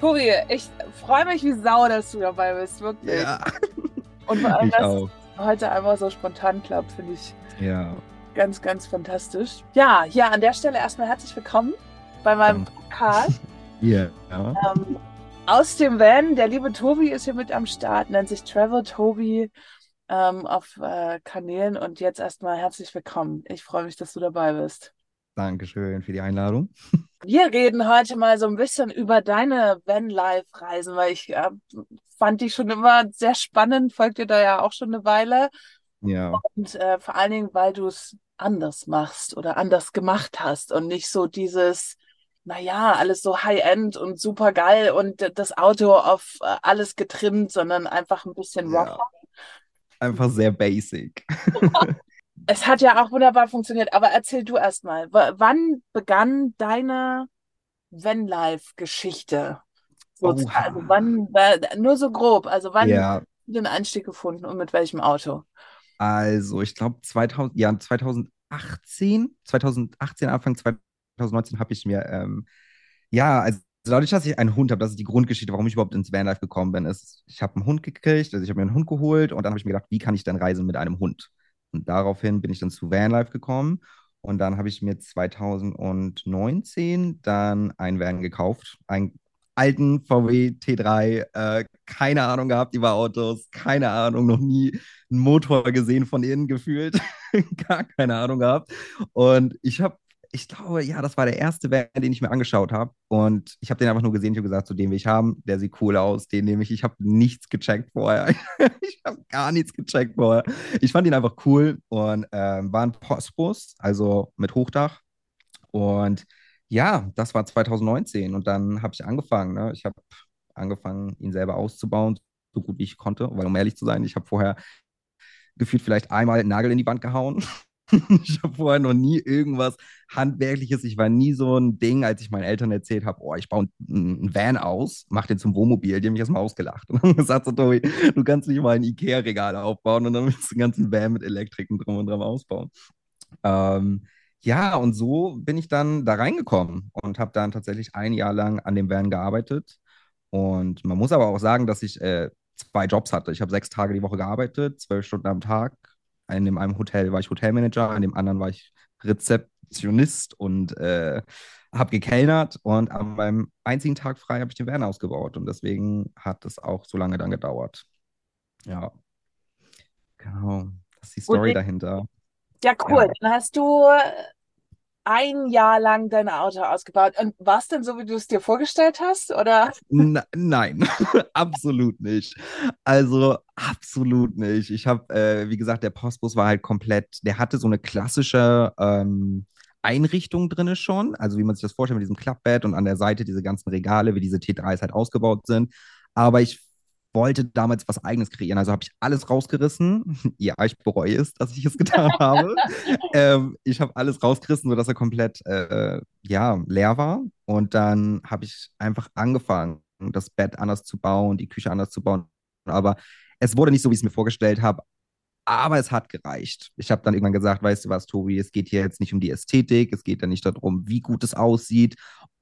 Tobi, ich freue mich wie Sau, dass du dabei bist, wirklich. Ja, Und vor allem, ich dass auch. es heute einfach so spontan klappt, finde ich Ja, ganz, ganz fantastisch. Ja, hier an der Stelle erstmal herzlich willkommen bei meinem. Podcast. Ja, ja. ähm, aus dem Van. Der liebe Tobi ist hier mit am Start, nennt sich Travel Tobi ähm, auf äh, Kanälen. Und jetzt erstmal herzlich willkommen. Ich freue mich, dass du dabei bist. Dankeschön für die Einladung. Wir reden heute mal so ein bisschen über deine Van-Life-Reisen, weil ich äh, fand die schon immer sehr spannend, folgt dir da ja auch schon eine Weile. Ja, Und äh, vor allen Dingen, weil du es anders machst oder anders gemacht hast und nicht so dieses, naja, alles so High-End und super geil und das Auto auf äh, alles getrimmt, sondern einfach ein bisschen rougher. ja. Einfach sehr basic. Es hat ja auch wunderbar funktioniert, aber erzähl du erst mal, wann begann deine Vanlife-Geschichte? Also wann, nur so grob, also wann Ja, hast du den Einstieg gefunden und mit welchem Auto? also ich glaube 2000, ja, 2018, 2018, Anfang 2019 habe ich mir, ähm, ja, also dadurch, dass ich einen Hund habe, das ist die Grundgeschichte, warum ich überhaupt ins Vanlife gekommen bin, ist, ich habe einen Hund gekriegt, also ich habe mir einen Hund geholt und dann habe ich mir gedacht, wie kann ich denn reisen mit einem Hund? Und daraufhin bin ich dann zu Vanlife gekommen. Und dann habe ich mir 2019 dann einen Van gekauft, einen alten VW T3, äh, keine Ahnung gehabt über Autos, keine Ahnung, noch nie einen Motor gesehen von innen gefühlt, gar keine Ahnung gehabt. Und ich habe, ich glaube, ja, das war der erste Van, den ich mir angeschaut habe. Und ich habe den einfach nur gesehen, ich habe gesagt, so den will ich haben, der sieht cool aus, den nehme ich. Ich habe nichts gecheckt vorher. ich habe gar nichts gecheckt vorher. Ich fand ihn einfach cool und ähm, war ein Postbus, also mit Hochdach. Und ja, das war 2019 und dann habe ich angefangen. Ne? Ich habe angefangen, ihn selber auszubauen, so gut wie ich konnte, weil um ehrlich zu sein, ich habe vorher gefühlt vielleicht einmal einen Nagel in die Wand gehauen. Ich habe vorher noch nie irgendwas Handwerkliches. Ich war nie so ein Ding, als ich meinen Eltern erzählt habe, oh, ich baue einen Van aus, mach den zum Wohnmobil. Die haben mich erstmal ausgelacht und haben gesagt, so, Tobi, du kannst nicht mal ein Ikea-Regal aufbauen und dann willst du den ganzen Van mit Elektriken drum und dran ausbauen. Ähm, ja, und so bin ich dann da reingekommen und habe dann tatsächlich ein Jahr lang an dem Van gearbeitet. Und man muss aber auch sagen, dass ich äh, zwei Jobs hatte. Ich habe sechs Tage die Woche gearbeitet, zwölf Stunden am Tag. In dem einen Hotel war ich Hotelmanager, in dem anderen war ich Rezeptionist und äh, habe gekellnert. Und an meinem einzigen Tag frei habe ich den Van ausgebaut. Und deswegen hat es auch so lange dann gedauert. Ja, genau. Das ist die Story dahinter. Ja, cool. Ja. Dann hast du ein Jahr lang dein Auto ausgebaut. Und war es denn so, wie du es dir vorgestellt hast? Oder? N nein, absolut nicht. Also absolut nicht. Ich habe, äh, wie gesagt, der Postbus war halt komplett, der hatte so eine klassische ähm, Einrichtung drinne schon, also wie man sich das vorstellt mit diesem Klappbett und an der Seite diese ganzen Regale, wie diese T3s halt ausgebaut sind. Aber ich wollte damals was Eigenes kreieren, also habe ich alles rausgerissen. Ja, ich bereue es, dass ich es getan habe. ähm, ich habe alles rausgerissen, sodass er komplett äh, ja, leer war. Und dann habe ich einfach angefangen, das Bett anders zu bauen, die Küche anders zu bauen. Aber es wurde nicht so, wie ich es mir vorgestellt habe. Aber es hat gereicht. Ich habe dann irgendwann gesagt, weißt du was, Tobi, es geht hier jetzt nicht um die Ästhetik, es geht ja nicht darum, wie gut es aussieht,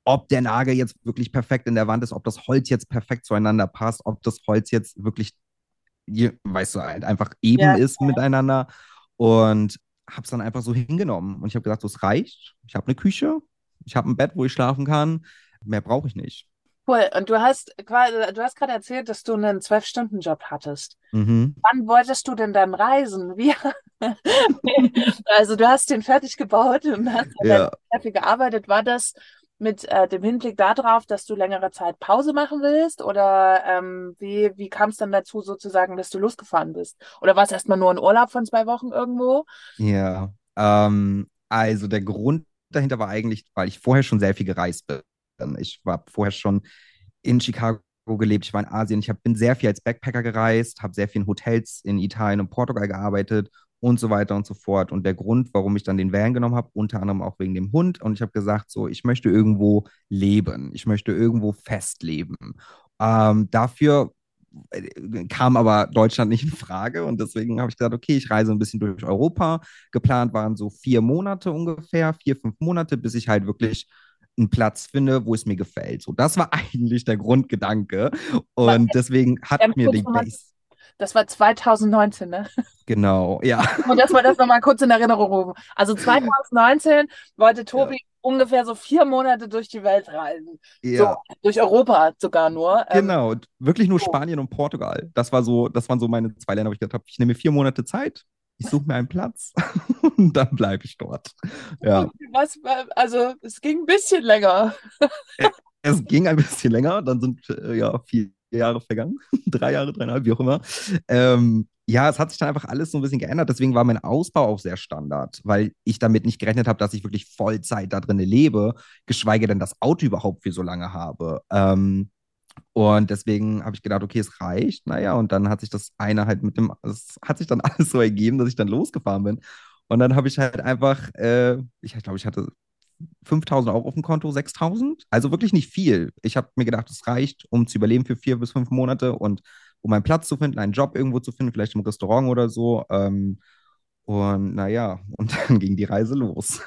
ob der Nagel jetzt wirklich perfekt in der Wand ist, ob das Holz jetzt perfekt zueinander passt, ob das Holz jetzt wirklich, weißt du, halt einfach eben Ja. ist miteinander. Und habe es dann einfach so hingenommen. Und ich habe gesagt, so, es reicht. Ich habe eine Küche, ich habe ein Bett, wo ich schlafen kann. Mehr brauche ich nicht. Cool. Und du hast du hast gerade erzählt, dass du einen Zwölf-Stunden-Job hattest. Mhm. Wann wolltest du denn dann reisen? Wie? Also du hast den fertig gebaut und hast Ja. viel gearbeitet. War das mit äh, dem Hinblick darauf, dass du längere Zeit Pause machen willst? Oder ähm, wie, wie kam es dann dazu sozusagen, dass du losgefahren bist? Oder war es erstmal nur ein Urlaub von zwei Wochen irgendwo? Ja, ähm, also der Grund dahinter war eigentlich, weil ich vorher schon sehr viel gereist bin. Ich war vorher schon in Chicago gelebt, ich war in Asien, ich hab, bin sehr viel als Backpacker gereist, habe sehr viel in Hotels in Italien und Portugal gearbeitet und so weiter und so fort. Und der Grund, warum ich dann den Van genommen habe, unter anderem auch wegen dem Hund. Und ich habe gesagt, so, ich möchte irgendwo leben, ich möchte irgendwo festleben. Ähm, dafür äh, kam aber Deutschland nicht in Frage und deswegen habe ich gesagt, okay, ich reise ein bisschen durch Europa. Geplant waren so vier Monate ungefähr, vier, fünf Monate, bis ich halt wirklich einen Platz finde, wo es mir gefällt. So, das war eigentlich der Grundgedanke. Und deswegen hat mir die Base. Das war 2019, ne? Genau, ja. Und dass wir das nochmal kurz in Erinnerung rufen. Also 2019 wollte Tobi ungefähr so vier Monate durch die Welt reisen. ja. So, durch Europa sogar nur. Ähm, Genau, wirklich nur. Spanien und Portugal. Das war so, das waren so meine zwei Länder, wo ich gedacht habe, ich nehme mir vier Monate Zeit, ich suche mir einen Platz und dann bleibe ich dort. Ja, Was, also es ging ein bisschen länger. es ging ein bisschen länger, dann sind äh, ja vier Jahre vergangen, drei Jahre, dreieinhalb, wie auch immer. Ähm, ja, es hat sich dann einfach alles so ein bisschen geändert. Deswegen war mein Ausbau auch sehr Standard, weil ich damit nicht gerechnet habe, dass ich wirklich Vollzeit da drin lebe, geschweige denn das Auto überhaupt für so lange habe. Ähm, und deswegen habe ich gedacht, okay, es reicht. Naja, und dann hat sich das eine halt mit dem, es hat sich dann alles so ergeben, dass ich dann losgefahren bin. Und dann habe ich halt einfach, äh, ich glaube, ich hatte 5000 Euro auf dem Konto, 6000. Also wirklich nicht viel. Ich habe mir gedacht, es reicht, um zu überleben für vier bis fünf Monate und um einen Platz zu finden, einen Job irgendwo zu finden, vielleicht im Restaurant oder so. Ähm, und naja, und dann ging die Reise los.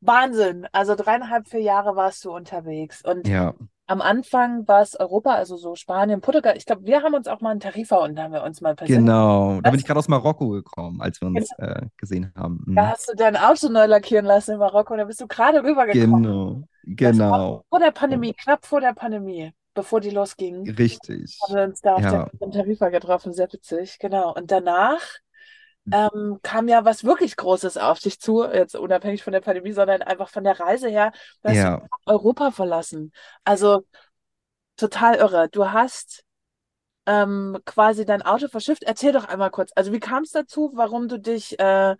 Wahnsinn. Also dreieinhalb, vier Jahre warst du unterwegs. Und Ja, am Anfang war es Europa, also so Spanien, Portugal. Ich glaube, wir haben uns auch mal in Tarifa und da haben wir uns mal persönlich. genau. Da bin ich gerade aus Marokko gekommen, als wir uns äh, gesehen haben. Mhm. Da hast du dein Auto neu lackieren lassen in Marokko und da bist du gerade rübergekommen. Genau, genau. Vor der Pandemie, knapp vor der Pandemie, bevor die losging. Richtig. haben wir uns da auf Ja. der in Tarifa getroffen, sehr witzig, genau. Und danach ähm, kam ja was wirklich Großes auf dich zu, jetzt unabhängig von der Pandemie, sondern einfach von der Reise her, du hast Ja. Europa verlassen. Also total irre. Du hast ähm, quasi dein Auto verschifft. Erzähl doch einmal kurz. Also wie kam es dazu, warum du dich äh,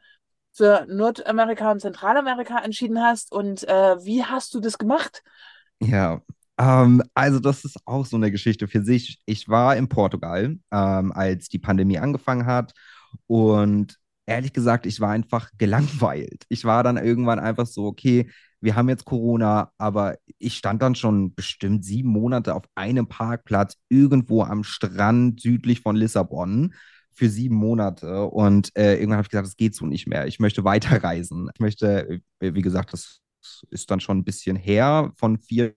für Nordamerika und Zentralamerika entschieden hast und äh, wie hast du das gemacht? Ja, ähm, also das ist auch so eine Geschichte für sich. Ich war in Portugal, ähm, als die Pandemie angefangen hat und ehrlich gesagt, ich war einfach gelangweilt. Ich war dann irgendwann einfach so, okay, wir haben jetzt Corona, aber ich stand dann schon bestimmt sieben Monate auf einem Parkplatz irgendwo am Strand südlich von Lissabon für sieben Monate und äh, irgendwann habe ich gesagt, das geht so nicht mehr. Ich möchte weiterreisen. Ich möchte, äh, wie gesagt, das ist dann schon ein bisschen her von vier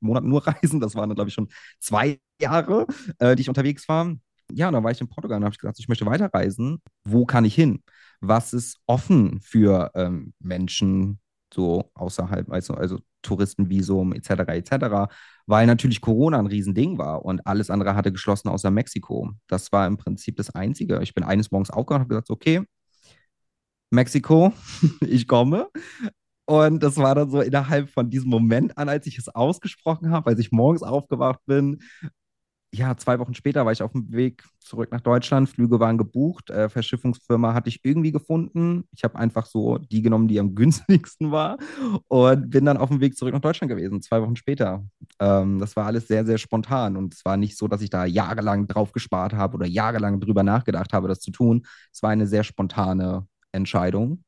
Monaten nur reisen. Das waren dann, glaube ich, schon zwei Jahre, äh, die ich unterwegs war. Ja, und dann war ich in Portugal und habe gesagt, ich möchte weiterreisen. Wo kann ich hin? Was ist offen für ähm, Menschen so außerhalb, also, also Touristenvisum etc. etc., weil natürlich Corona ein Riesending war und alles andere hatte geschlossen außer Mexiko. Das war im Prinzip das Einzige. Ich bin eines Morgens aufgewacht und habe gesagt, okay, Mexiko, ich komme. Und das war dann so innerhalb von diesem Moment an, als ich es ausgesprochen habe, als ich morgens aufgewacht bin. Ja, zwei Wochen später war ich auf dem Weg zurück nach Deutschland. Flüge waren gebucht. Äh, Verschiffungsfirma hatte ich irgendwie gefunden. Ich habe einfach so die genommen, die am günstigsten war. Und bin dann auf dem Weg zurück nach Deutschland gewesen, zwei Wochen später. Ähm, das war alles sehr, sehr spontan. Und es war nicht so, dass ich da jahrelang drauf gespart habe oder jahrelang drüber nachgedacht habe, das zu tun. Es war eine sehr spontane Entscheidung.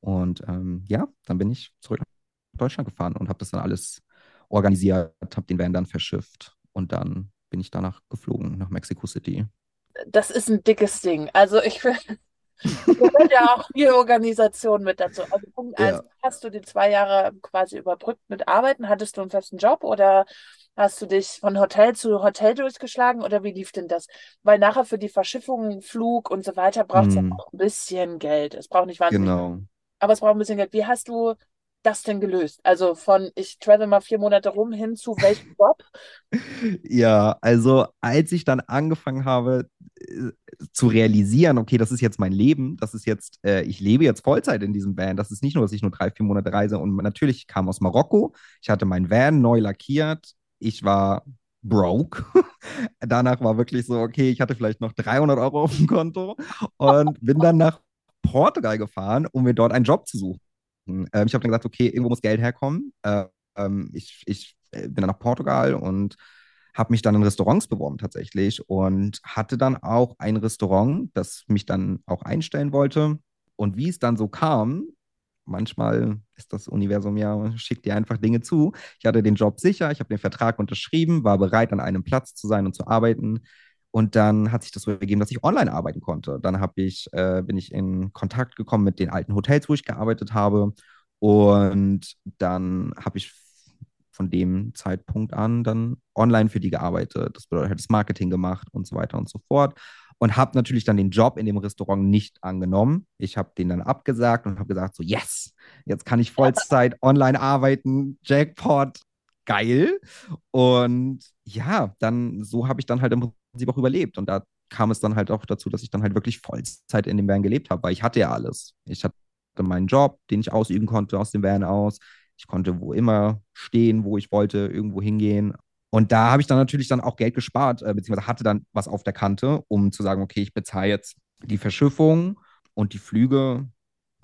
Und ähm, ja, dann bin ich zurück nach Deutschland gefahren und habe das dann alles organisiert, habe den Van dann verschifft und dann bin ich danach geflogen nach Mexico City. Das ist ein dickes Ding. Also ich finde, da gehört ja auch viel Organisation mit dazu. Also Punkt Ja. eins, hast du die zwei Jahre quasi überbrückt mit Arbeiten? Hattest du einen festen Job oder hast du dich von Hotel zu Hotel durchgeschlagen oder wie lief denn das? Weil nachher für die Verschiffung, Flug und so weiter braucht es ja Hm. auch ein bisschen Geld. Es braucht nicht wahnsinnig, Genau. aber es braucht ein bisschen Geld. Wie hast du das denn gelöst? Also von ich travel mal vier Monate rum hin zu welchem Job? Ja, also als ich dann angefangen habe äh, zu realisieren, okay, das ist jetzt mein Leben, das ist jetzt, äh, ich lebe jetzt Vollzeit in diesem Van. Das ist nicht nur, dass ich nur drei, vier Monate reise. Und natürlich ich kam aus Marokko. Ich hatte mein Van neu lackiert. Ich war broke. Danach war wirklich so, okay, ich hatte vielleicht noch 300 Euro auf dem Konto und bin dann nach Portugal gefahren, um mir dort einen Job zu suchen. Ähm, ich habe dann gesagt, okay, irgendwo muss Geld herkommen. Äh, ähm, ich, ich äh, bin dann nach Portugal und habe mich dann in Restaurants beworben tatsächlich und hatte dann auch ein Restaurant, das mich dann auch einstellen wollte. Und wie es dann so kam, manchmal ist das Universum ja, schickt dir einfach Dinge zu. Ich hatte den Job sicher, ich habe den Vertrag unterschrieben, war bereit, an einem Platz zu sein und zu arbeiten. Und dann hat sich das so ergeben, dass ich online arbeiten konnte. Dann habe ich, äh, bin ich in Kontakt gekommen mit den alten Hotels, wo ich gearbeitet habe Und dann habe ich von dem Zeitpunkt an dann online für die gearbeitet. Das bedeutet, das Marketing gemacht und so weiter und so fort. Und habe natürlich dann den Job in dem Restaurant nicht angenommen. Ich habe den dann abgesagt und habe gesagt, so, yes, jetzt kann ich Vollzeit online arbeiten, Jackpot, geil. Und ja, dann so habe ich dann halt im Prinzip auch überlebt. Und da kam es dann halt auch dazu, dass ich dann halt wirklich Vollzeit in dem Van gelebt habe, weil ich hatte ja alles. Ich hatte meinen Job, den ich ausüben konnte aus dem Van aus. Ich konnte wo immer stehen, wo ich wollte, irgendwo hingehen. Und da habe ich dann natürlich dann auch Geld gespart, äh, beziehungsweise hatte dann was auf der Kante, um zu sagen, okay, ich bezahle jetzt die Verschiffung und die Flüge,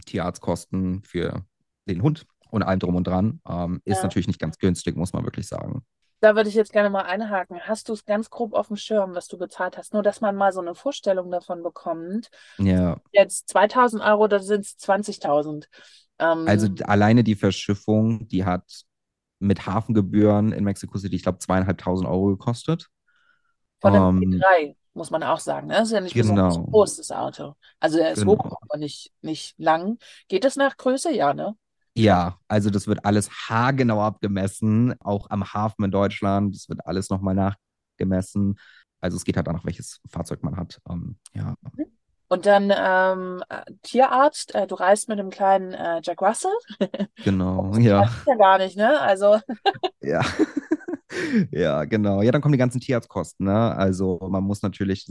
Tierarztkosten für den Hund und allem drum und dran. Ähm, ist Ja. natürlich nicht ganz günstig, muss man wirklich sagen. Da würde ich jetzt gerne mal einhaken. Hast du es ganz grob auf dem Schirm, was du bezahlt hast? Nur, dass man mal so eine Vorstellung davon bekommt. Ja, Jetzt 2000 Euro, da sind es 20.000. Ähm, also alleine die Verschiffung, die hat mit Hafengebühren in Mexico City, ich glaube, zweieinhalbtausend Euro gekostet. von einem Ähm, T3, muss man auch sagen. Ne? Das ist ja nicht besonders Genau. groß, das Auto. Also er ist Genau. hoch, aber nicht, nicht lang. Geht das nach Größe? Ja, ne? Ja, also das wird alles haargenau abgemessen, auch am Hafen in Deutschland. Das wird alles nochmal nachgemessen. Also es geht halt danach, welches Fahrzeug man hat. Ähm, ja, Und dann ähm, äh, Tierarzt, äh, du reist mit dem kleinen äh, Jack Russell. genau. Das Ja, ist ja gar nicht, ne? Also, ja. Ja, genau. Ja, dann kommen die ganzen Tierarztkosten, ne? Also man muss natürlich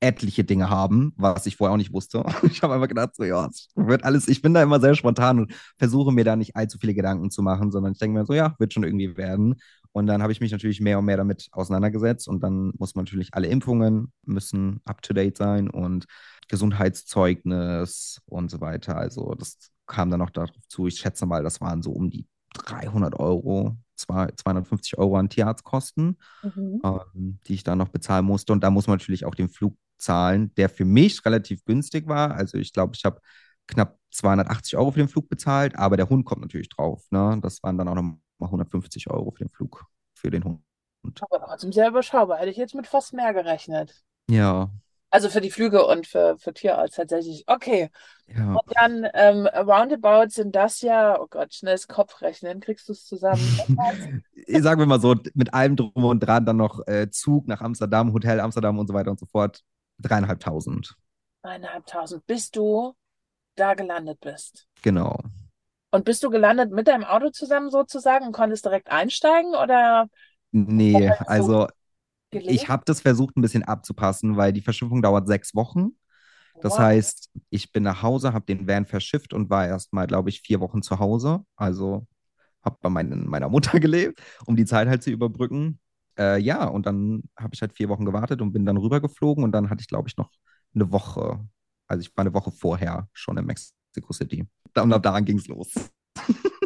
etliche Dinge haben, was ich vorher auch nicht wusste. Ich habe einfach gedacht, so, ja, es wird alles, ich bin da immer sehr spontan und versuche mir da nicht allzu viele Gedanken zu machen, sondern ich denke mir so, ja, wird schon irgendwie werden. Und dann habe ich mich natürlich mehr und mehr damit auseinandergesetzt und dann muss man natürlich alle Impfungen müssen up-to-date sein und Gesundheitszeugnis und so weiter. Also das kam dann noch darauf zu. Ich schätze mal, das waren so um die 300 Euro, zwei- 250 Euro an Tierarztkosten mhm. ähm, die ich da noch bezahlen musste. Und da muss man natürlich auch den Flug zahlen, der für mich relativ günstig war. Also ich glaube, ich habe knapp 280 Euro für den Flug bezahlt, aber der Hund kommt natürlich drauf. Ne? Das waren dann auch noch mal 150 Euro für den Flug für den Hund. aber trotzdem sehr überschaubar. Hätte ich jetzt mit fast mehr gerechnet. Ja, Also für die Flüge und für, für Tierarzt tatsächlich. Okay. ja. Und dann ähm, roundabout sind das ja, oh Gott, schnelles Kopfrechnen. Kriegst du es zusammen? Sagen wir mal so, mit allem drum und dran dann noch äh, Zug nach Amsterdam, Hotel Amsterdam und so weiter und so fort. Dreieinhalbtausend. Eineinhalbtausend, bis du da gelandet bist. Genau. Und bist du gelandet mit deinem Auto zusammen sozusagen und konntest direkt einsteigen oder Nee, also gelegt? ich habe das versucht, ein bisschen abzupassen, weil die Verschiffung dauert sechs Wochen. Das Wow. heißt, ich bin nach Hause, habe den Van verschifft und war erst mal, glaube ich, vier Wochen zu Hause. Also habe bei meinen, meiner Mutter gelebt, um die Zeit halt zu überbrücken. Äh, ja, und dann habe ich halt vier Wochen gewartet und bin dann rübergeflogen und dann hatte ich, glaube ich, noch eine Woche. Also ich war eine Woche vorher schon in Mexico City. Und ab da ging es los.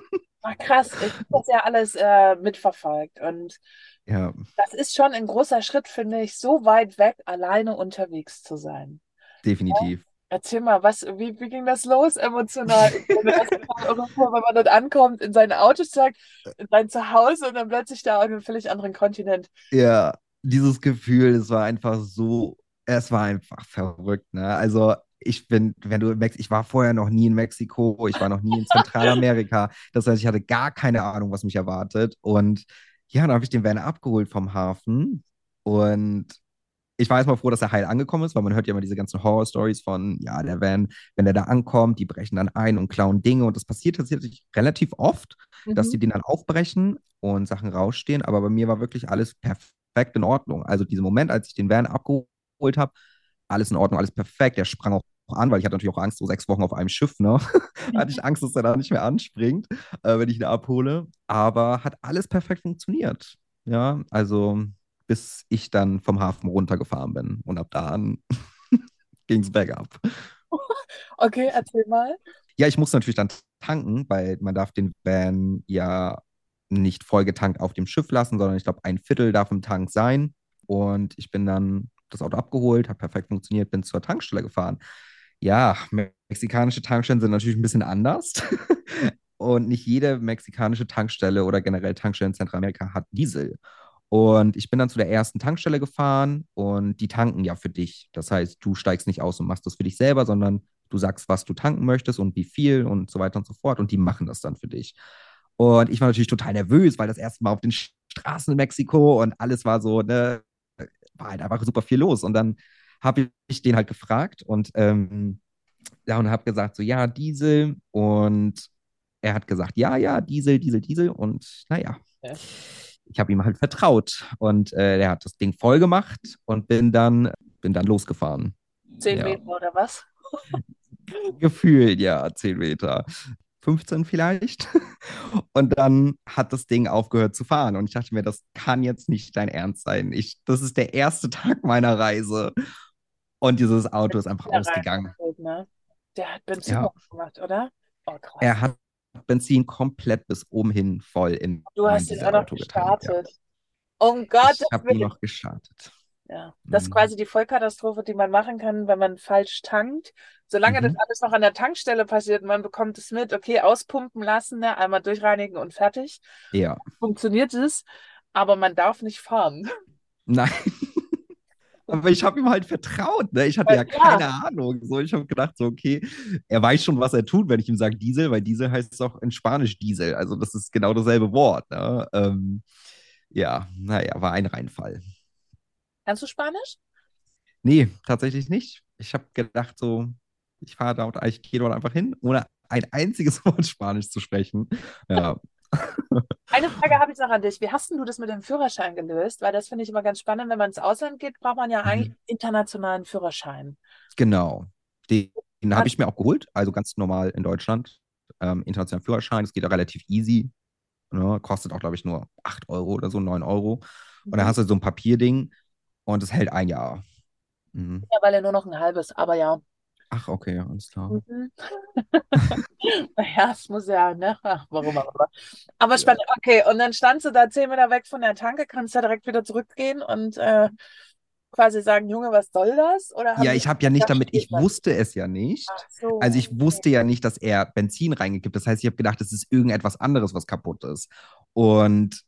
Ach, krass, ich habe das ja alles äh, mitverfolgt. Und Ja, das ist schon ein großer Schritt, finde ich, so weit weg, alleine unterwegs zu sein. definitiv. Erzähl mal, was, wie, wie ging das los emotional? Wenn man dort ankommt, in sein Auto steigt, in sein Zuhause und dann plötzlich da auf einem völlig anderen Kontinent. Ja, dieses Gefühl, es war einfach so, es war einfach verrückt, ne? Also ich bin, wenn du Mex ich war vorher noch nie in Mexiko, ich war noch nie in Zentralamerika. Das heißt, ich hatte gar keine Ahnung, was mich erwartet. Und ja, dann habe ich den Van abgeholt vom Hafen und ich war erstmal froh, dass er heil angekommen ist, weil man hört ja immer diese ganzen Horror-Stories von, ja, der Van, wenn der da ankommt, die brechen dann ein und klauen Dinge. Und das passiert tatsächlich relativ oft, dass die Mhm. den dann aufbrechen und Sachen rausstehen. Aber bei mir war wirklich alles perfekt in Ordnung. Also diesen Moment, als ich den Van abgeholt habe, alles in Ordnung, alles perfekt. Der sprang auch an, weil ich hatte natürlich auch Angst, so sechs Wochen auf einem Schiff, ne? hatte ich Angst, dass er da nicht mehr anspringt, äh, wenn ich ihn abhole. Aber hat alles perfekt funktioniert. Ja, also bis ich dann vom Hafen runtergefahren bin. Und ab da an ging es bergab. Okay, erzähl mal. Ja, ich muss natürlich dann tanken, weil man darf den Van ja nicht vollgetankt auf dem Schiff lassen, sondern ich glaube, ein Viertel darf im Tank sein. Und ich bin dann das Auto abgeholt, hat perfekt funktioniert, bin zur Tankstelle gefahren. Ja, mexikanische Tankstellen sind natürlich ein bisschen anders. Und nicht jede mexikanische Tankstelle oder generell Tankstelle in Zentralamerika hat Diesel. Und ich bin dann zu der ersten Tankstelle gefahren und die tanken ja für dich. Das heißt, du steigst nicht aus und machst das für dich selber, sondern Du sagst, was du tanken möchtest und wie viel und so weiter und so fort. Und die machen das dann für dich. Und ich war natürlich total nervös, weil das erste Mal auf den Straßen in Mexiko und alles war so, ne, war halt einfach super viel los. Und dann habe ich den halt gefragt und ähm, ja, und habe gesagt, so, ja, Diesel. Und er hat gesagt, ja, ja, Diesel, Diesel, Diesel. Und naja, ja. Ich habe ihm halt vertraut. Und äh, er hat das Ding voll gemacht und bin dann, bin dann losgefahren. Zehn ja. Meter oder was? Gefühlt, ja, zehn Meter. 15 vielleicht. Und dann hat das Ding aufgehört zu fahren. Und ich dachte mir, das kann jetzt nicht dein Ernst sein. Ich, das ist der erste Tag meiner Reise. Und dieses Auto ist einfach ausgegangen. Ne? Der hat Benzin ja. gemacht, oder? Oh, er hat Benzin komplett bis oben hin voll in Du hast ihn auch noch gestartet. Ja. Oh Gott. Ich habe ihn noch gestartet. Ja, das ist mhm. quasi die Vollkatastrophe, die man machen kann, wenn man falsch tankt. Solange mhm. das alles noch an der Tankstelle passiert, man bekommt es mit, okay, auspumpen lassen, ne, einmal durchreinigen und fertig. Ja. Funktioniert es, aber man darf nicht fahren. Nein. Aber ich habe ihm halt vertraut, ne? Ich hatte ja, ja keine Ahnung. So, ich habe gedacht, so, okay, er weiß schon, was er tut, wenn ich ihm sage Diesel, weil Diesel heißt es auch in Spanisch Diesel. Also das ist genau dasselbe Wort. Ne? Ähm, ja, naja, war ein Reinfall. Kannst du Spanisch? Nee, tatsächlich nicht. Ich habe gedacht, so, ich fahre dort, ich gehe dort einfach hin, ohne ein einziges Wort Spanisch zu sprechen. Ja. Eine Frage habe ich noch an dich. Wie hast du das mit dem Führerschein gelöst? Weil das finde ich immer ganz spannend. Wenn man ins Ausland geht, braucht man ja eigentlich mhm. internationalen Führerschein. Genau. Den, den habe ich mir auch geholt. Also ganz normal in Deutschland. Ähm, internationalen Führerschein. Das geht auch relativ easy. Ne? Kostet auch, glaube ich, nur 8 Euro oder so, 9 Euro. Und dann mhm. hast du so ein Papierding und es hält ein Jahr. Mhm. weil er nur noch ein halbes, aber ja. Ach, okay, alles klar. Mhm. naja, es muss ja, ne? Ach, warum auch immer. Aber spannend, okay, und dann standst du da zehn Meter weg von der Tanke, kannst ja direkt wieder zurückgehen und äh, quasi sagen, Junge, was soll das? Oder ja, ich habe ja nicht damit, ich wusste es ja nicht. So, also ich okay. wusste ja nicht, dass er Benzin reingekippt. Das heißt, ich habe gedacht, es ist irgendetwas anderes, was kaputt ist. Und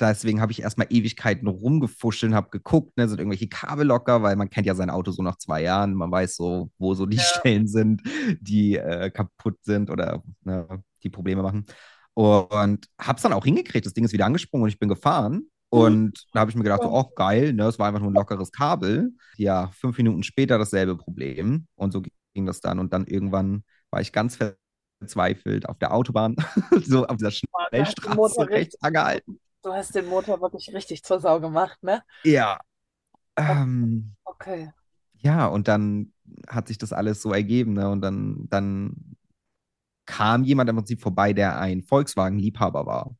deswegen habe ich erstmal Ewigkeiten rumgefuschelt und habe geguckt, ne, sind irgendwelche Kabel locker, weil man kennt ja sein Auto so nach zwei Jahren, man weiß so, wo so die ja. Stellen sind, die äh, kaputt sind oder ne, die Probleme machen. Und habe es dann auch hingekriegt, das Ding ist wieder angesprungen und ich bin gefahren. Mhm. Und da habe ich mir gedacht, so, oh geil, ne, es war einfach nur ein lockeres Kabel. Ja, fünf Minuten später dasselbe Problem. Und so ging das dann. Und dann irgendwann war ich ganz verzweifelt auf der Autobahn, so auf dieser Schnellstraße rechts angehalten. Du hast den Motor wirklich richtig zur Sau gemacht, ne? Ja. Ähm, okay. Ja, und dann hat sich das alles so ergeben, ne? Und dann, dann kam jemand im Prinzip vorbei, der ein Volkswagen-Liebhaber war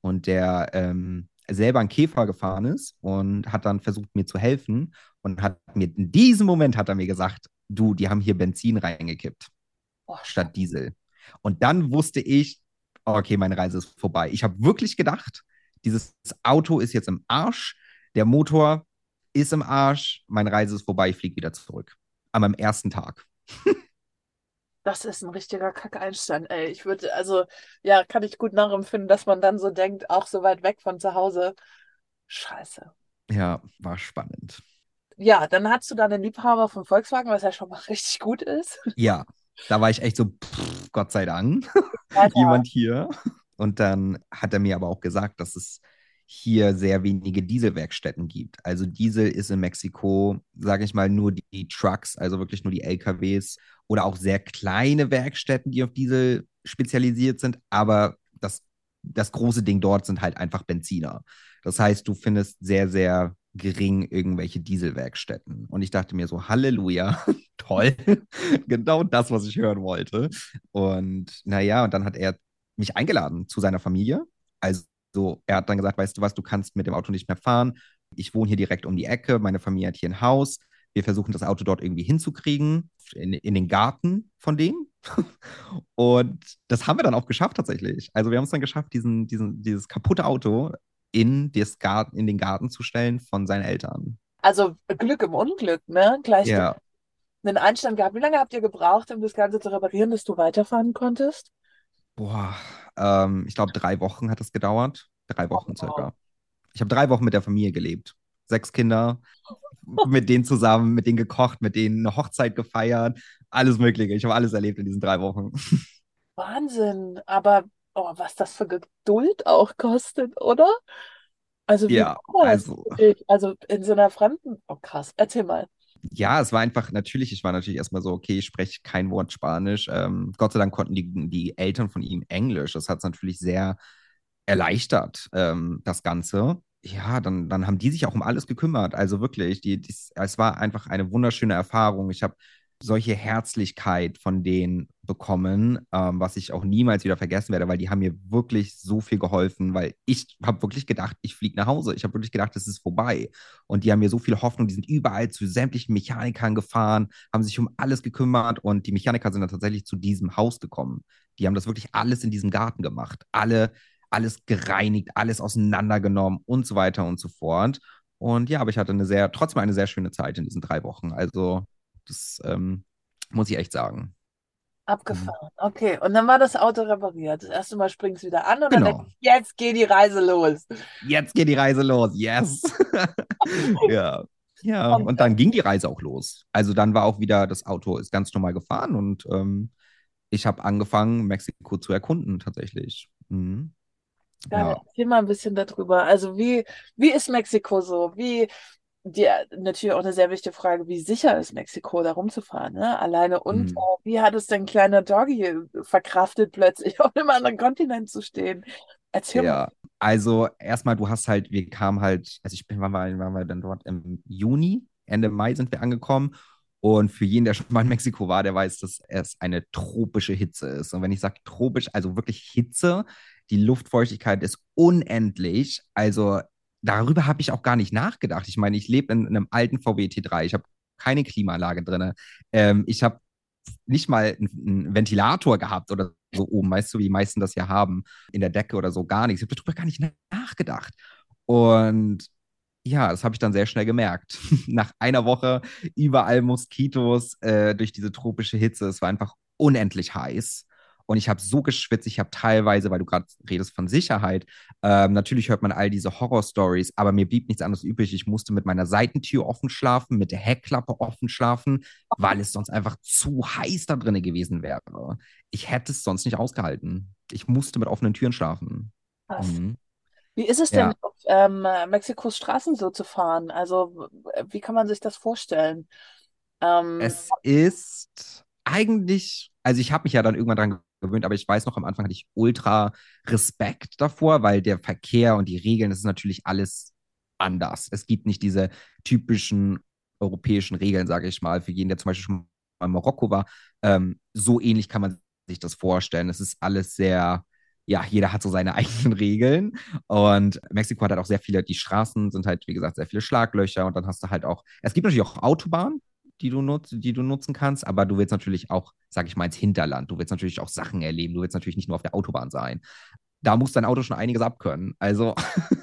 und der ähm, selber einen Käfer gefahren ist und hat dann versucht, mir zu helfen und hat mir in diesem Moment hat er mir gesagt, du, die haben hier Benzin reingekippt oh, statt Diesel. Und dann wusste ich, okay, meine Reise ist vorbei. Ich habe wirklich gedacht, dieses Auto ist jetzt im Arsch, der Motor ist im Arsch, meine Reise ist vorbei, ich fliege wieder zurück. An meinem ersten Tag. Das ist ein richtiger Kackeinstand, ey. Ich würde, also, ja, kann ich gut nachempfinden, dass man dann so denkt, auch so weit weg von zu Hause. Scheiße. Ja, war spannend. Ja, dann hast du da den Liebhaber von Volkswagen, was ja schon mal richtig gut ist. Ja, da war ich echt so, pff, Gott sei Dank, jemand hier. Und dann hat er mir aber auch gesagt, dass es hier sehr wenige Dieselwerkstätten gibt. Also Diesel ist in Mexiko, sage ich mal, nur die Trucks, also wirklich nur die LKWs oder auch sehr kleine Werkstätten, die auf Diesel spezialisiert sind. Aber das, das große Ding dort sind halt einfach Benziner. Das heißt, du findest sehr, sehr gering irgendwelche Dieselwerkstätten. Und ich dachte mir so, Halleluja, toll, genau das, was ich hören wollte. Und naja, und dann hat er mich eingeladen zu seiner Familie. Also er hat dann gesagt, weißt du was, du kannst mit dem Auto nicht mehr fahren. Ich wohne hier direkt um die Ecke, meine Familie hat hier ein Haus. Wir versuchen das Auto dort irgendwie hinzukriegen, in, in den Garten von dem. Und das haben wir dann auch geschafft tatsächlich. Also wir haben es dann geschafft, diesen, diesen, dieses kaputte Auto in, das Garten, in den Garten zu stellen von seinen Eltern. Also Glück im Unglück, ne? Gleich ja. einen Einstand gehabt. Wie lange habt ihr gebraucht, um das Ganze zu reparieren, dass du weiterfahren konntest? Boah, ähm, ich glaube, drei Wochen hat es gedauert. Drei Wochen circa. Ich habe drei Wochen mit der Familie gelebt. Sechs Kinder, mit denen zusammen, mit denen gekocht, mit denen eine Hochzeit gefeiert, alles Mögliche. Ich habe alles erlebt in diesen drei Wochen. Wahnsinn. Aber oh, was das für Geduld auch kostet, oder? Also wie Ja, also. Also in so einer fremden. Oh krass, erzähl mal. Ja, es war einfach, natürlich, ich war natürlich erstmal so, okay, ich spreche kein Wort Spanisch. Ähm, Gott sei Dank konnten die, die Eltern von ihm Englisch. Das hat es natürlich sehr erleichtert, ähm, das Ganze. Ja, dann, dann haben die sich auch um alles gekümmert. Also wirklich, die, dies, es war einfach eine wunderschöne Erfahrung. Ich habe solche Herzlichkeit von denen bekommen, ähm, was ich auch niemals wieder vergessen werde, weil die haben mir wirklich so viel geholfen, weil ich habe wirklich gedacht, ich fliege nach Hause. Ich habe wirklich gedacht, es ist vorbei. Und die haben mir so viel Hoffnung, die sind überall zu sämtlichen Mechanikern gefahren, haben sich um alles gekümmert und die Mechaniker sind dann tatsächlich zu diesem Haus gekommen. Die haben das wirklich alles in diesem Garten gemacht. Alle, alles gereinigt, alles auseinandergenommen und so weiter und so fort. Und ja, aber ich hatte eine sehr, trotzdem eine sehr schöne Zeit in diesen drei Wochen. Also, das ähm, muss ich echt sagen. Abgefahren. Okay, und dann war das Auto repariert. Das erste Mal springst du wieder an und dann denkst Genau. du, jetzt geht die Reise los. Jetzt geht die Reise los. Yes. Ja. Ja, Und und dann ging die Reise auch los. Also dann war auch wieder, das Auto ist ganz normal gefahren und ähm, ich habe angefangen, Mexiko zu erkunden, tatsächlich. Mhm. Geil, Ja. erzähl mal ein bisschen darüber. Also wie, wie ist Mexiko so? Wie, die, natürlich auch eine sehr wichtige Frage, wie sicher ist Mexiko, da rumzufahren, ne? Alleine und äh, Mhm. wie hat es dein kleiner Doggy verkraftet, plötzlich auf einem anderen Kontinent zu stehen? Erzähl mal. Ja, also erstmal, du hast halt, wir kamen halt, also ich bin, wann war, waren wir dann dort? Im Juni, Ende Mai sind wir angekommen. Und für jeden, der schon mal in Mexiko war, der weiß, dass es eine tropische Hitze ist. Und wenn ich sage tropisch, also wirklich Hitze, die Luftfeuchtigkeit ist unendlich. Also darüber habe ich auch gar nicht nachgedacht. Ich meine, ich lebe in, in einem alten VW T3. Ich habe keine Klimaanlage drin. Ähm, ich habe nicht mal einen, einen Ventilator gehabt oder so oben, weißt du, wie die meisten das ja haben, in der Decke oder so, gar nichts. Ich habe darüber gar nicht nachgedacht. Und ja, das habe ich dann sehr schnell gemerkt. Nach einer Woche überall Moskitos äh, durch diese tropische Hitze. Es war einfach unendlich heiß. Und ich habe so geschwitzt. Ich habe teilweise, weil du gerade redest von Sicherheit, ähm, natürlich hört man all diese Horror-Stories, aber mir blieb nichts anderes übrig. Ich musste mit meiner Seitentür offen schlafen, mit der Heckklappe offen schlafen, weil es sonst einfach zu heiß da drin gewesen wäre. Ich hätte es sonst nicht ausgehalten. Ich musste mit offenen Türen schlafen. Mhm. Wie ist es denn Ja. auf ähm, Mexikos Straßen so zu fahren? Also wie kann man sich das vorstellen? Ähm, Es ist eigentlich, also ich habe mich ja dann irgendwann dran gewöhnt, aber ich weiß noch, am Anfang hatte ich ultra Respekt davor, weil der Verkehr und die Regeln, das ist natürlich alles anders. Es gibt nicht diese typischen europäischen Regeln, sage ich mal, für jeden, der zum Beispiel schon mal in Marokko war. Ähm, so ähnlich kann man sich das vorstellen. Es ist alles sehr, ja, jeder hat so seine eigenen Regeln. Und Mexiko hat halt auch sehr viele, die Straßen sind halt, wie gesagt, sehr viele Schlaglöcher und dann hast du halt auch, es gibt natürlich auch Autobahnen, die du, nutz, die du nutzen kannst, aber du willst natürlich auch, sag ich mal, ins Hinterland. Du willst natürlich auch Sachen erleben. Du willst natürlich nicht nur auf der Autobahn sein. Da muss dein Auto schon einiges abkönnen. Also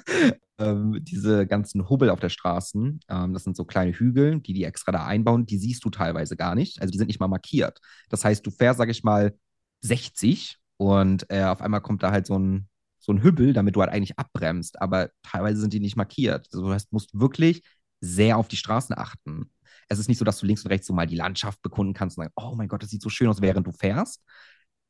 ähm, diese ganzen Hubbel auf der Straßen, ähm, das sind so kleine Hügel, die die extra da einbauen, die siehst du teilweise gar nicht. Also die sind nicht mal markiert. Das heißt, du fährst, sag ich mal, 60 und äh, auf einmal kommt da halt so ein, so ein Hübbel, damit du halt eigentlich abbremst, aber teilweise sind die nicht markiert. Also, du hast, musst wirklich sehr auf die Straßen achten. Es ist nicht so, dass du links und rechts so mal die Landschaft bekunden kannst und sagen, oh mein Gott, das sieht so schön aus, während du fährst.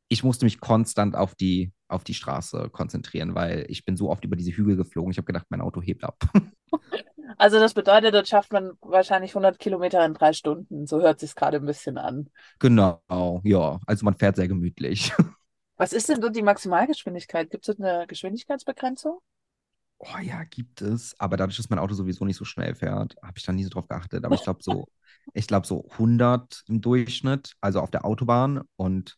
Ich musste mich konstant auf die, auf die Straße konzentrieren, weil ich bin so oft über diese Hügel geflogen. Ich habe gedacht, mein Auto hebt ab. also das bedeutet, das schafft man wahrscheinlich 100 Kilometer in drei Stunden. So hört sich gerade ein bisschen an. genau, ja. Also man fährt sehr gemütlich. Was ist denn so die Maximalgeschwindigkeit? Gibt es eine Geschwindigkeitsbegrenzung? Oh ja, gibt es. Aber dadurch, dass mein Auto sowieso nicht so schnell fährt, habe ich da nie so drauf geachtet. Aber ich glaube so, ich glaube so 100 im Durchschnitt, also auf der Autobahn. Und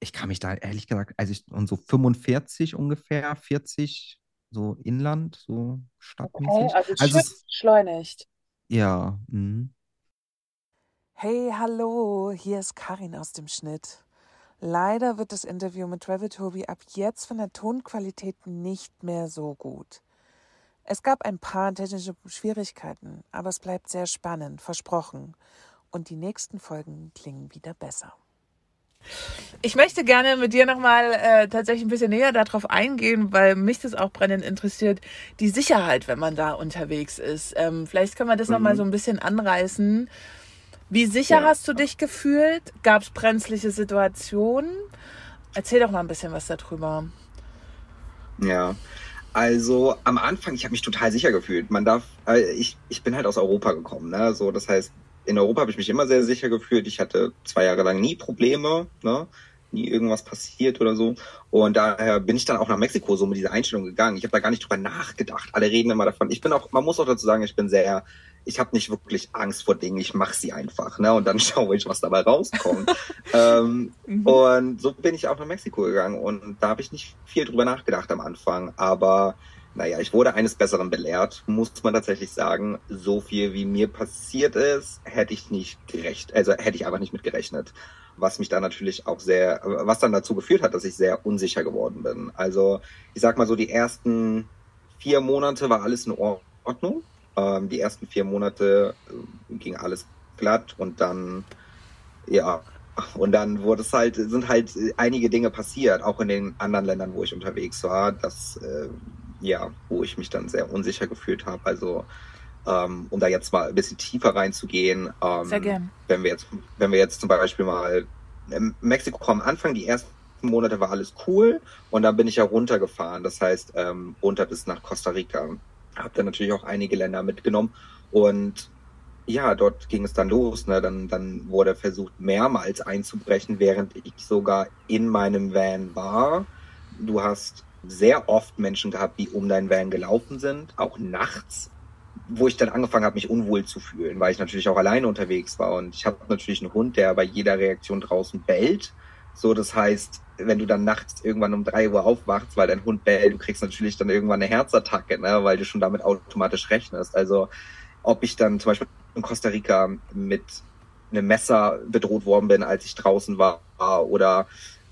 ich kann mich da ehrlich gesagt, also ich, und so 45 ungefähr, 40 so Inland, so Okay, stadtmäßig. also Also schön es, beschleunigt. ja, mhm. Hey, hallo, hier ist Karin aus dem Schnitt. Leider wird das Interview mit Travel Tobi ab jetzt von der Tonqualität nicht mehr so gut. Es gab ein paar technische Schwierigkeiten, aber es bleibt sehr spannend, versprochen. Und die nächsten Folgen klingen wieder besser. Ich möchte gerne mit dir nochmal äh, tatsächlich ein bisschen näher darauf eingehen, weil mich das auch brennend interessiert, die Sicherheit, wenn man da unterwegs ist. Ähm, vielleicht können wir das mhm. nochmal so ein bisschen anreißen. Wie sicher ja. hast du dich gefühlt? Gab es brenzliche Situationen? Erzähl doch mal ein bisschen was darüber. Ja, also am Anfang, ich habe mich total sicher gefühlt. Man darf, äh, ich, ich bin halt aus Europa gekommen, ne? So, das heißt, in Europa habe ich mich immer sehr sicher gefühlt. Ich hatte zwei Jahre lang nie Probleme, ne? Nie irgendwas passiert oder so. Und daher bin ich dann auch nach Mexiko so mit dieser Einstellung gegangen. Ich habe da gar nicht drüber nachgedacht. Alle reden immer davon. Ich bin auch, man muss auch dazu sagen, ich bin sehr, ich habe nicht wirklich Angst vor Dingen. Ich mache sie einfach, ne? Und dann schaue ich, was dabei rauskommt. ähm, mhm. Und so bin ich auch nach Mexiko gegangen. Und da habe ich nicht viel drüber nachgedacht am Anfang. Aber naja, ich wurde eines Besseren belehrt, muss man tatsächlich sagen. So viel wie mir passiert ist, hätte ich nicht gerecht, also hätte ich einfach nicht mit gerechnet. Was mich dann natürlich auch sehr, was dann dazu geführt hat, dass ich sehr unsicher geworden bin. Also, ich sag mal so, die ersten vier Monate war alles in Ordnung. Ähm, die ersten vier Monate äh, ging alles glatt und dann, ja, und dann wurde es halt, sind halt einige Dinge passiert, auch in den anderen Ländern, wo ich unterwegs war, dass äh, ja, wo ich mich dann sehr unsicher gefühlt habe. Also ähm, um da jetzt mal ein bisschen tiefer reinzugehen, ähm, sehr gern. wenn wir jetzt, wenn wir jetzt zum Beispiel mal Mexiko am Anfang, die ersten Monate war alles cool und dann bin ich ja runtergefahren, das heißt ähm, runter bis nach Costa Rica. Hab dann natürlich auch einige Länder mitgenommen und ja, dort ging es dann los. Ne? Dann, dann wurde versucht, mehrmals einzubrechen, während ich sogar in meinem Van war. Du hast sehr oft Menschen gehabt, die um deinen Van gelaufen sind, auch nachts, wo ich dann angefangen habe, mich unwohl zu fühlen, weil ich natürlich auch alleine unterwegs war. Und ich habe natürlich einen Hund, der bei jeder Reaktion draußen bellt. So, das heißt, wenn du dann nachts irgendwann um drei Uhr aufwachst, weil dein Hund bellt, du kriegst natürlich dann irgendwann eine Herzattacke, ne, weil du schon damit automatisch rechnest. Also, ob ich dann zum Beispiel in Costa Rica mit einem Messer bedroht worden bin, als ich draußen war, oder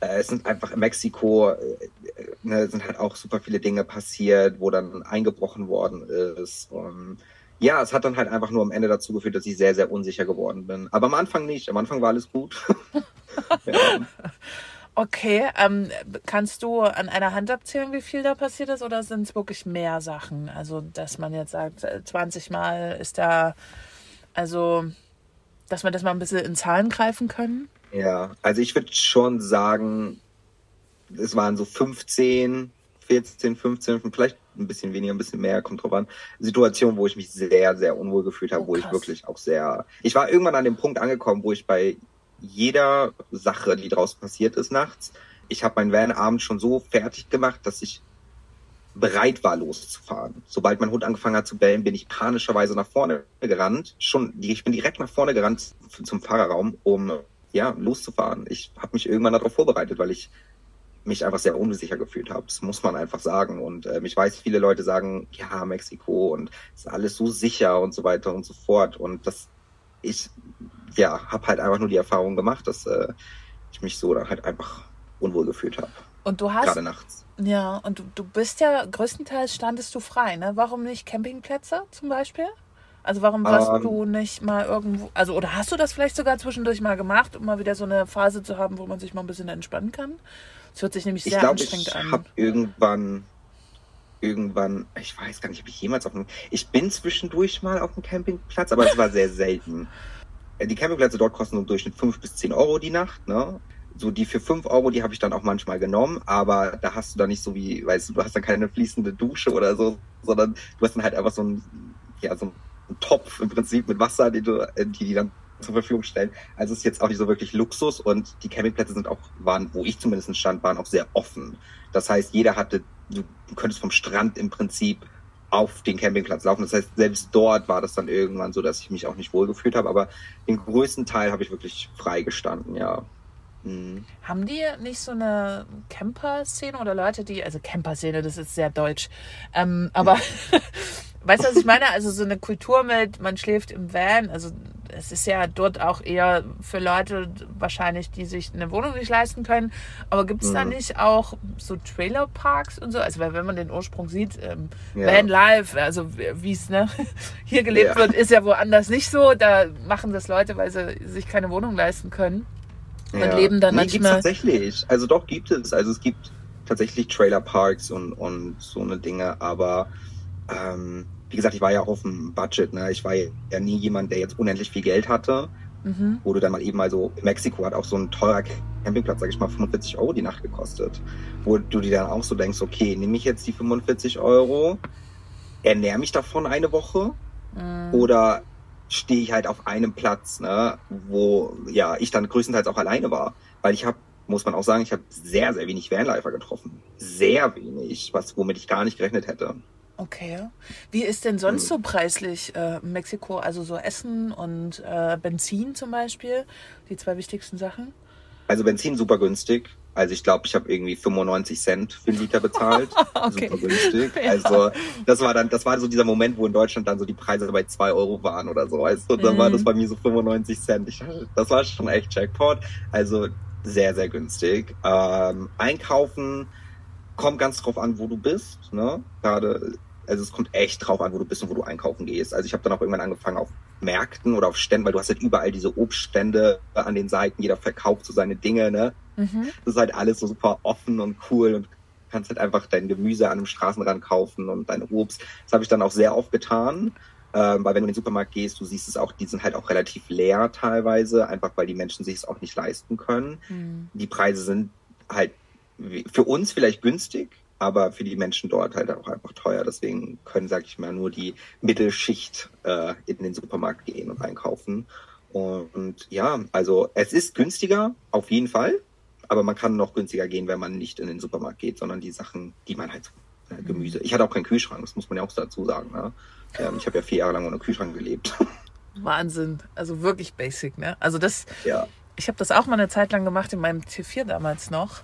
es sind einfach in Mexiko, äh, ne, sind halt auch super viele Dinge passiert, wo dann eingebrochen worden ist. Und ja, es hat dann halt einfach nur am Ende dazu geführt, dass ich sehr, sehr unsicher geworden bin. Aber am Anfang nicht. Am Anfang war alles gut. ja. Okay, ähm, kannst du an einer Hand abzählen, wie viel da passiert ist, oder sind es wirklich mehr Sachen? Also, dass man jetzt sagt, 20 äh, Mal ist da, also, dass wir das mal ein bisschen in Zahlen greifen können? Ja, also ich würde schon sagen, es waren so 15, 14, 15, vielleicht ein bisschen weniger, ein bisschen mehr, kommt drauf an. Situationen, wo ich mich sehr, sehr unwohl gefühlt habe, oh, wo ich wirklich auch sehr. Ich war irgendwann an dem Punkt angekommen, wo ich bei jeder Sache, die draußen passiert ist nachts, ich habe meinen Van abends schon so fertig gemacht, dass ich bereit war, loszufahren. Sobald mein Hund angefangen hat zu bellen, bin ich panischerweise nach vorne gerannt. Schon, ich bin direkt nach vorne gerannt zum Fahrerraum, um ja, loszufahren. Ich habe mich irgendwann darauf vorbereitet, weil ich mich einfach sehr unsicher gefühlt habe. Das muss man einfach sagen. Und ähm, ich weiß, viele Leute sagen, ja, Mexiko und ist alles so sicher und so weiter und so fort. Und das, ich, ja, habe halt einfach nur die Erfahrung gemacht, dass äh, ich mich so dann halt einfach unwohl gefühlt habe. Und du hast. Gerade nachts. Ja, und du, du bist ja größtenteils standest du frei, ne? Warum nicht Campingplätze zum Beispiel? Also warum warst ähm, du nicht mal irgendwo, also oder hast du das vielleicht sogar zwischendurch mal gemacht, um mal wieder so eine Phase zu haben, wo man sich mal ein bisschen entspannen kann? Das hört sich nämlich sehr glaub, anstrengend ich an. Ich habe irgendwann, irgendwann, ich weiß gar nicht, ob ich jemals auf einem, ich bin zwischendurch mal auf einem Campingplatz, aber es war sehr selten. Äh, die Campingplätze dort kosten im Durchschnitt 5 bis 10 Euro die Nacht, ne? So die für 5 Euro, die habe ich dann auch manchmal genommen, aber da hast du dann nicht so wie, weißt du, du hast dann keine fließende Dusche oder so, sondern du hast dann halt einfach so ein, ja, so ein Topf im Prinzip mit Wasser, die, du, äh, die die dann zur Verfügung stellen. Also es ist jetzt auch nicht so wirklich Luxus und die Campingplätze sind auch, waren, wo ich zumindest stand, waren auch sehr offen. Das heißt, jeder hatte, du, du könntest vom Strand im Prinzip auf den Campingplatz laufen. Das heißt, selbst dort war das dann irgendwann so, dass ich mich auch nicht wohlgefühlt habe. Aber den größten Teil habe ich wirklich freigestanden, ja. Mhm. Haben die nicht so eine Camper-Szene oder Leute, die, also Camper-Szene, das ist sehr deutsch, ähm, aber Weißt du, was ich meine? Also so eine Kultur mit, man schläft im Van. Also es ist ja dort auch eher für Leute wahrscheinlich, die sich eine Wohnung nicht leisten können. Aber gibt es mhm. da nicht auch so Trailerparks und so? Also weil wenn man den Ursprung sieht, ähm, ja. Van Life, also wie es ne, hier gelebt ja. wird, ist ja woanders nicht so. Da machen das Leute, weil sie sich keine Wohnung leisten können. Und ja. leben dann nee, manchmal. Gibt's tatsächlich. Also doch gibt es. Also es gibt tatsächlich Trailerparks und, und so eine Dinge, aber ähm, wie gesagt, ich war ja auch auf dem Budget. Ne? Ich war ja nie jemand, der jetzt unendlich viel Geld hatte. Mhm. Wo du dann mal eben, also Mexiko hat auch so ein teurer Campingplatz, sag ich mal, 45 Euro die Nacht gekostet. Wo du dir dann auch so denkst, okay, nehme ich jetzt die 45 Euro, ernähre mich davon eine Woche mhm. oder stehe ich halt auf einem Platz, ne, wo ja ich dann größtenteils auch alleine war, weil ich habe muss man auch sagen, ich habe sehr sehr wenig Vanlifer getroffen, sehr wenig, was womit ich gar nicht gerechnet hätte. Okay. Wie ist denn sonst hm. so preislich äh, Mexiko? Also so Essen und äh, Benzin zum Beispiel, die zwei wichtigsten Sachen? Also Benzin super günstig. Also ich glaube, ich habe irgendwie 95 Cent für einen Liter bezahlt. okay. Super günstig. Ja. Also das war dann, das war so dieser Moment, wo in Deutschland dann so die Preise bei zwei Euro waren oder so. Weißt du? Und dann mhm. war das bei mir so 95 Cent. Ich, das war schon echt Jackpot. Also sehr, sehr günstig. Ähm, einkaufen kommt ganz drauf an, wo du bist. Ne? Gerade also es kommt echt drauf an, wo du bist und wo du einkaufen gehst. Also ich habe dann auch irgendwann angefangen auf Märkten oder auf Ständen, weil du hast halt überall diese Obststände an den Seiten, jeder verkauft so seine Dinge, ne? Mhm. Das ist halt alles so super offen und cool und kannst halt einfach dein Gemüse an einem Straßenrand kaufen und dein Obst. Das habe ich dann auch sehr oft getan. Ähm, weil wenn du in den Supermarkt gehst, du siehst es auch, die sind halt auch relativ leer teilweise, einfach weil die Menschen sich es auch nicht leisten können. Mhm. Die Preise sind halt für uns vielleicht günstig, aber für die Menschen dort halt auch einfach teuer. Deswegen können, sag ich mal, nur die Mittelschicht äh, in den Supermarkt gehen und einkaufen. Und ja, also es ist günstiger, auf jeden Fall, aber man kann noch günstiger gehen, wenn man nicht in den Supermarkt geht, sondern die Sachen, die man halt, äh, Gemüse. Ich hatte auch keinen Kühlschrank, das muss man ja auch dazu sagen. Ne? Ähm, ich habe ja vier Jahre lang ohne Kühlschrank gelebt. Wahnsinn, also wirklich basic, ne? Also das, ja ich habe das auch mal eine Zeit lang gemacht in meinem T4 damals noch.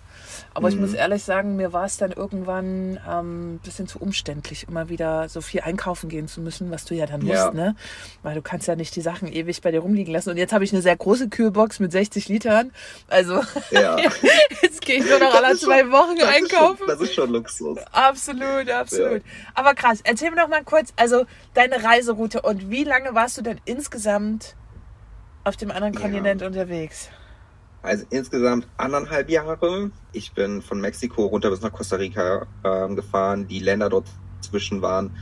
Aber mhm. ich muss ehrlich sagen, mir war es dann irgendwann ein ähm, bisschen zu umständlich, immer wieder so viel einkaufen gehen zu müssen, was du ja dann ja. musst, ne? Weil du kannst ja nicht die Sachen ewig bei dir rumliegen lassen. Und jetzt habe ich eine sehr große Kühlbox mit 60 Litern. Also ja. jetzt gehe ich nur noch alle zwei Wochen das einkaufen. Ist schon, das ist schon Luxus. Absolut, absolut. Ja. Aber krass, erzähl mir noch mal kurz, also deine Reiseroute und wie lange warst du denn insgesamt auf dem anderen Kontinent ja. unterwegs? Also insgesamt anderthalb Jahre. Ich bin von Mexiko runter bis nach Costa Rica ähm, gefahren. Die Länder dort zwischen waren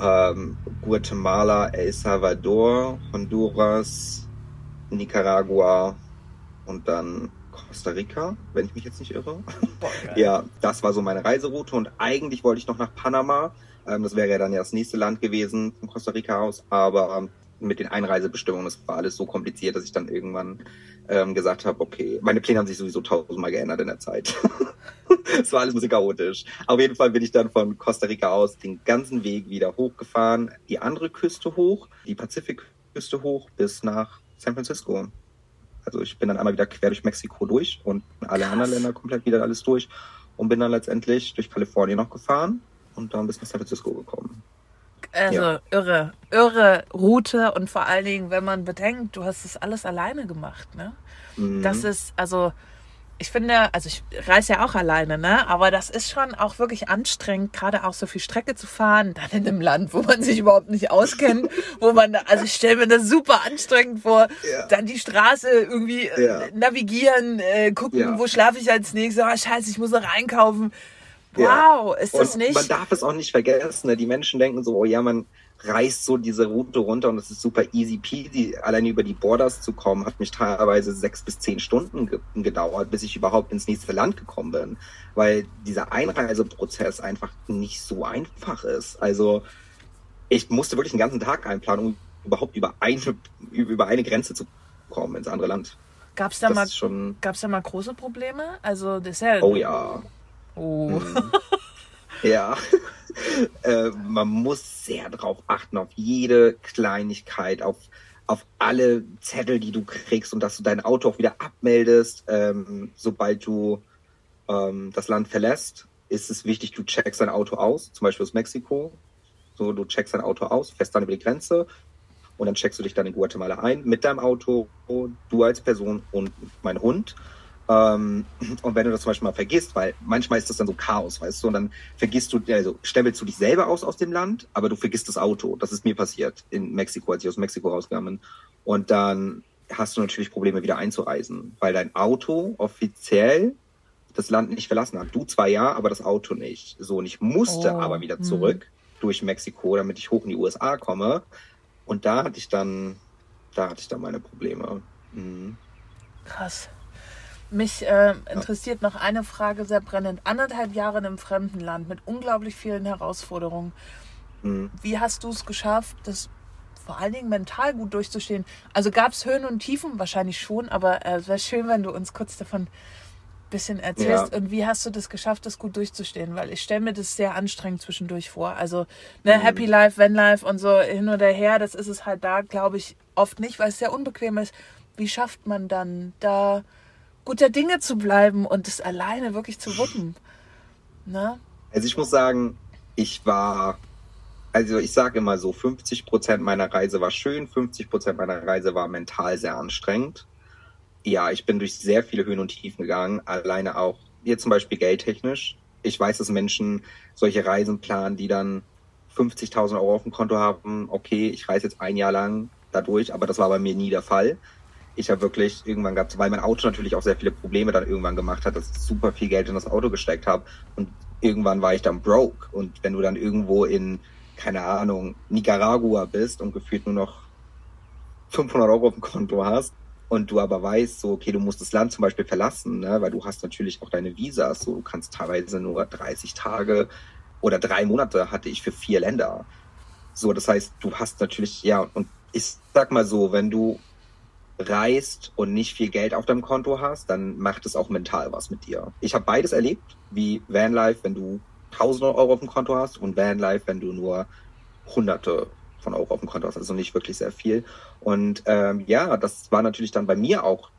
ähm, Guatemala, El Salvador, Honduras, Nicaragua und dann Costa Rica, wenn ich mich jetzt nicht irre. Boah, ja, das war so meine Reiseroute und eigentlich wollte ich noch nach Panama. Ähm, das wäre ja dann ja das nächste Land gewesen von Costa Rica aus, aber ähm, mit den Einreisebestimmungen, das war alles so kompliziert, dass ich dann irgendwann ähm, gesagt habe, okay, meine Pläne haben sich sowieso tausendmal geändert in der Zeit. Es war alles ein bisschen chaotisch. Auf jeden Fall bin ich dann von Costa Rica aus den ganzen Weg wieder hochgefahren, die andere Küste hoch, die Pazifikküste hoch bis nach San Francisco. Also ich bin dann einmal wieder quer durch Mexiko durch und alle Krass. anderen Länder komplett wieder alles durch und bin dann letztendlich durch Kalifornien noch gefahren und dann bis nach San Francisco gekommen. Also ja. irre, irre Route und vor allen Dingen, wenn man bedenkt, du hast das alles alleine gemacht, ne? Mhm. Das ist, also ich finde, also ich reise ja auch alleine, ne? Aber das ist schon auch wirklich anstrengend, gerade auch so viel Strecke zu fahren, dann in einem Land, wo man sich überhaupt nicht auskennt, wo man, also ich stelle mir das super anstrengend vor, ja. dann die Straße irgendwie äh, ja. navigieren, äh, gucken, ja. wo schlafe ich als nächstes, oh scheiße, ich muss noch einkaufen. Wow, ist das und nicht? Man darf es auch nicht vergessen. Ne? Die Menschen denken so, oh ja, man reißt so diese Route runter und es ist super easy peasy. Alleine über die Borders zu kommen, hat mich teilweise sechs bis zehn Stunden ge gedauert, bis ich überhaupt ins nächste Land gekommen bin. Weil dieser Einreiseprozess einfach nicht so einfach ist. Also ich musste wirklich einen ganzen Tag einplanen, um überhaupt über eine, über eine Grenze zu kommen ins andere Land. Gab es da, mal, da mal große Probleme? Also das ist ja oh ja. Oh. Mhm. Ja. äh, man muss sehr darauf achten, auf jede Kleinigkeit, auf, auf alle Zettel, die du kriegst und dass du dein Auto auch wieder abmeldest, ähm, sobald du ähm, das Land verlässt. Ist es wichtig, du checkst dein Auto aus, zum Beispiel aus Mexiko. So, du checkst dein Auto aus, fährst dann über die Grenze und dann checkst du dich dann in Guatemala ein mit deinem Auto, du als Person und mein Hund. Ähm, und wenn du das zum Beispiel mal vergisst, weil manchmal ist das dann so Chaos, weißt du, und dann vergisst du, also stempelst du dich selber aus aus dem Land, aber du vergisst das Auto. Das ist mir passiert in Mexiko, als ich aus Mexiko rausgegangen bin. Und dann hast du natürlich Probleme, wieder einzureisen, weil dein Auto offiziell das Land nicht verlassen hat. Du zwar ja, aber das Auto nicht. So, und ich musste Oh, aber wieder hm. zurück durch Mexiko, damit ich hoch in die USA komme. Und da hatte ich dann, da hatte ich dann meine Probleme. Mhm. Krass. Mich äh, interessiert noch eine Frage sehr brennend. Anderthalb Jahre in einem fremden Land mit unglaublich vielen Herausforderungen. Mhm. Wie hast du es geschafft, das vor allen Dingen mental gut durchzustehen? Also gab es Höhen und Tiefen? Wahrscheinlich schon, aber äh, es wäre schön, wenn du uns kurz davon ein bisschen erzählst. Ja. Und wie hast du das geschafft, das gut durchzustehen? Weil ich stelle mir das sehr anstrengend zwischendurch vor. Also ne, Mhm. Happy Life, Van Life und so hin oder her, das ist es halt da, glaube ich, oft nicht, weil es sehr unbequem ist. Wie schafft man dann da guter Dinge zu bleiben und es alleine wirklich zu wuppen? Ne? Also ich muss sagen, ich war, also ich sage immer so, 50 Prozent meiner Reise war schön, 50 Prozent meiner Reise war mental sehr anstrengend. Ja, ich bin durch sehr viele Höhen und Tiefen gegangen, alleine auch, hier zum Beispiel geldtechnisch. Ich weiß, dass Menschen solche Reisen planen, die dann 50.000 Euro auf dem Konto haben. Okay, ich reise jetzt ein Jahr lang dadurch, aber das war bei mir nie der Fall. Ich habe wirklich irgendwann gehabt, weil mein Auto natürlich auch sehr viele Probleme dann irgendwann gemacht hat, dass ich super viel Geld in das Auto gesteckt habe und irgendwann war ich dann broke. Und wenn du dann irgendwo in, keine Ahnung, Nicaragua bist und gefühlt nur noch 500 Euro auf dem Konto hast und du aber weißt, so, okay, du musst das Land zum Beispiel verlassen, ne, weil du hast natürlich auch deine Visas, so, du kannst teilweise nur 30 Tage oder drei Monate hatte ich für vier Länder. So, das heißt, du hast natürlich, ja, und ich sag mal so, wenn du reist und nicht viel Geld auf deinem Konto hast, dann macht es auch mental was mit dir. Ich habe beides erlebt, wie Vanlife, wenn du tausende Euro auf dem Konto hast und Vanlife, wenn du nur hunderte von Euro auf dem Konto hast, also nicht wirklich sehr viel. Und ähm, ja, das war natürlich dann bei mir auch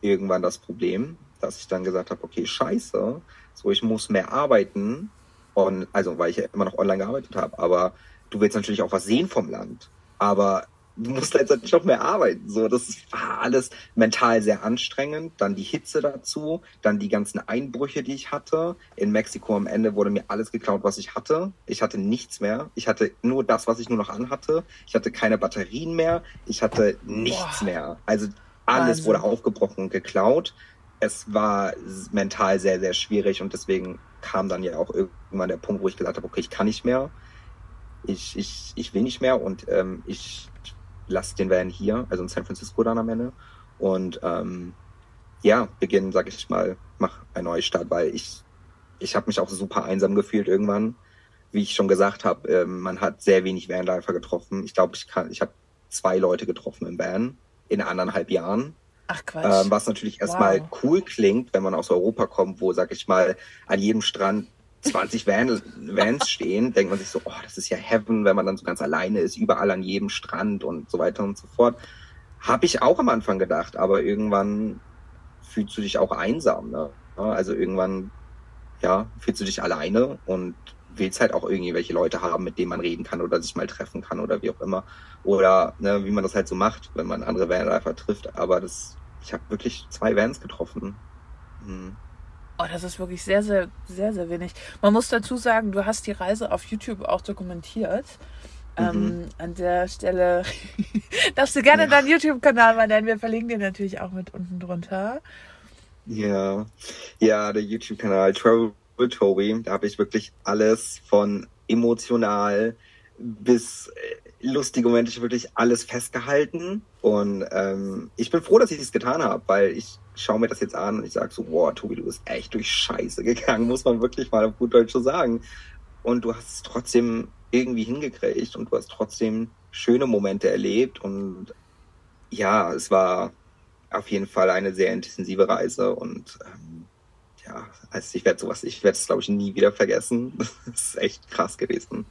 irgendwann das Problem, dass ich dann gesagt habe, okay, scheiße, so ich muss mehr arbeiten. Und, also weil ich ja immer noch online gearbeitet habe, aber du willst natürlich auch was sehen vom Land. Aber du musst letztendlich noch mehr arbeiten. So, das war alles mental sehr anstrengend. Dann die Hitze dazu, dann die ganzen Einbrüche, die ich hatte. In Mexiko am Ende wurde mir alles geklaut, was ich hatte. Ich hatte nichts mehr. Ich hatte nur das, was ich nur noch anhatte. Ich hatte keine Batterien mehr. Ich hatte nichts Boah. mehr. Also alles Wahnsinn. wurde aufgebrochen und geklaut. Es war mental sehr, sehr schwierig und deswegen kam dann ja auch irgendwann der Punkt, wo ich gesagt habe, okay, ich kann nicht mehr. Ich, ich, ich will nicht mehr und ähm, ich lasse den Van hier, also in San Francisco dann am Ende. Und ähm, ja, beginnen, sag ich mal, mach einen Neustart, weil ich, ich habe mich auch super einsam gefühlt irgendwann. Wie ich schon gesagt habe, ähm, man hat sehr wenig Vanlifer getroffen. Ich glaube, ich kann, ich habe zwei Leute getroffen im Van in anderthalb Jahren. Ach Quatsch. Ähm, was natürlich erstmal Wow. cool klingt, wenn man aus Europa kommt, wo, sag ich mal, an jedem Strand 20 Van, Vans stehen, denkt man sich so, oh, das ist ja Heaven, wenn man dann so ganz alleine ist, überall an jedem Strand und so weiter und so fort. Habe ich auch am Anfang gedacht, aber irgendwann fühlst du dich auch einsam. Ne? Also irgendwann, ja, fühlst du dich alleine und willst halt auch irgendwelche Leute haben, mit denen man reden kann oder sich mal treffen kann oder wie auch immer. Oder ne, wie man das halt so macht, wenn man andere Vanlifer trifft. Aber das, ich habe wirklich zwei Vans getroffen. Mhm. Oh, das ist wirklich sehr, sehr, sehr, sehr wenig. Man muss dazu sagen, du hast die Reise auf YouTube auch dokumentiert. Ähm, an der Stelle darfst du gerne Ja. deinen YouTube-Kanal mal nennen. Wir verlinken den natürlich auch mit unten drunter. Ja, ja, der YouTube-Kanal Travel with Toby, da habe ich wirklich alles von emotional bis äh, lustige Momente, wirklich alles festgehalten. Und ähm, ich bin froh, dass ich das getan habe, weil ich schaue mir das jetzt an und ich sage so, wow, Tobi, du bist echt durch Scheiße gegangen, muss man wirklich mal auf gut Deutsch so sagen. Und du hast es trotzdem irgendwie hingekriegt und du hast trotzdem schöne Momente erlebt und ja, es war auf jeden Fall eine sehr intensive Reise und ähm, ja, also ich werde sowas, ich werde es glaube ich nie wieder vergessen. Das ist echt krass gewesen.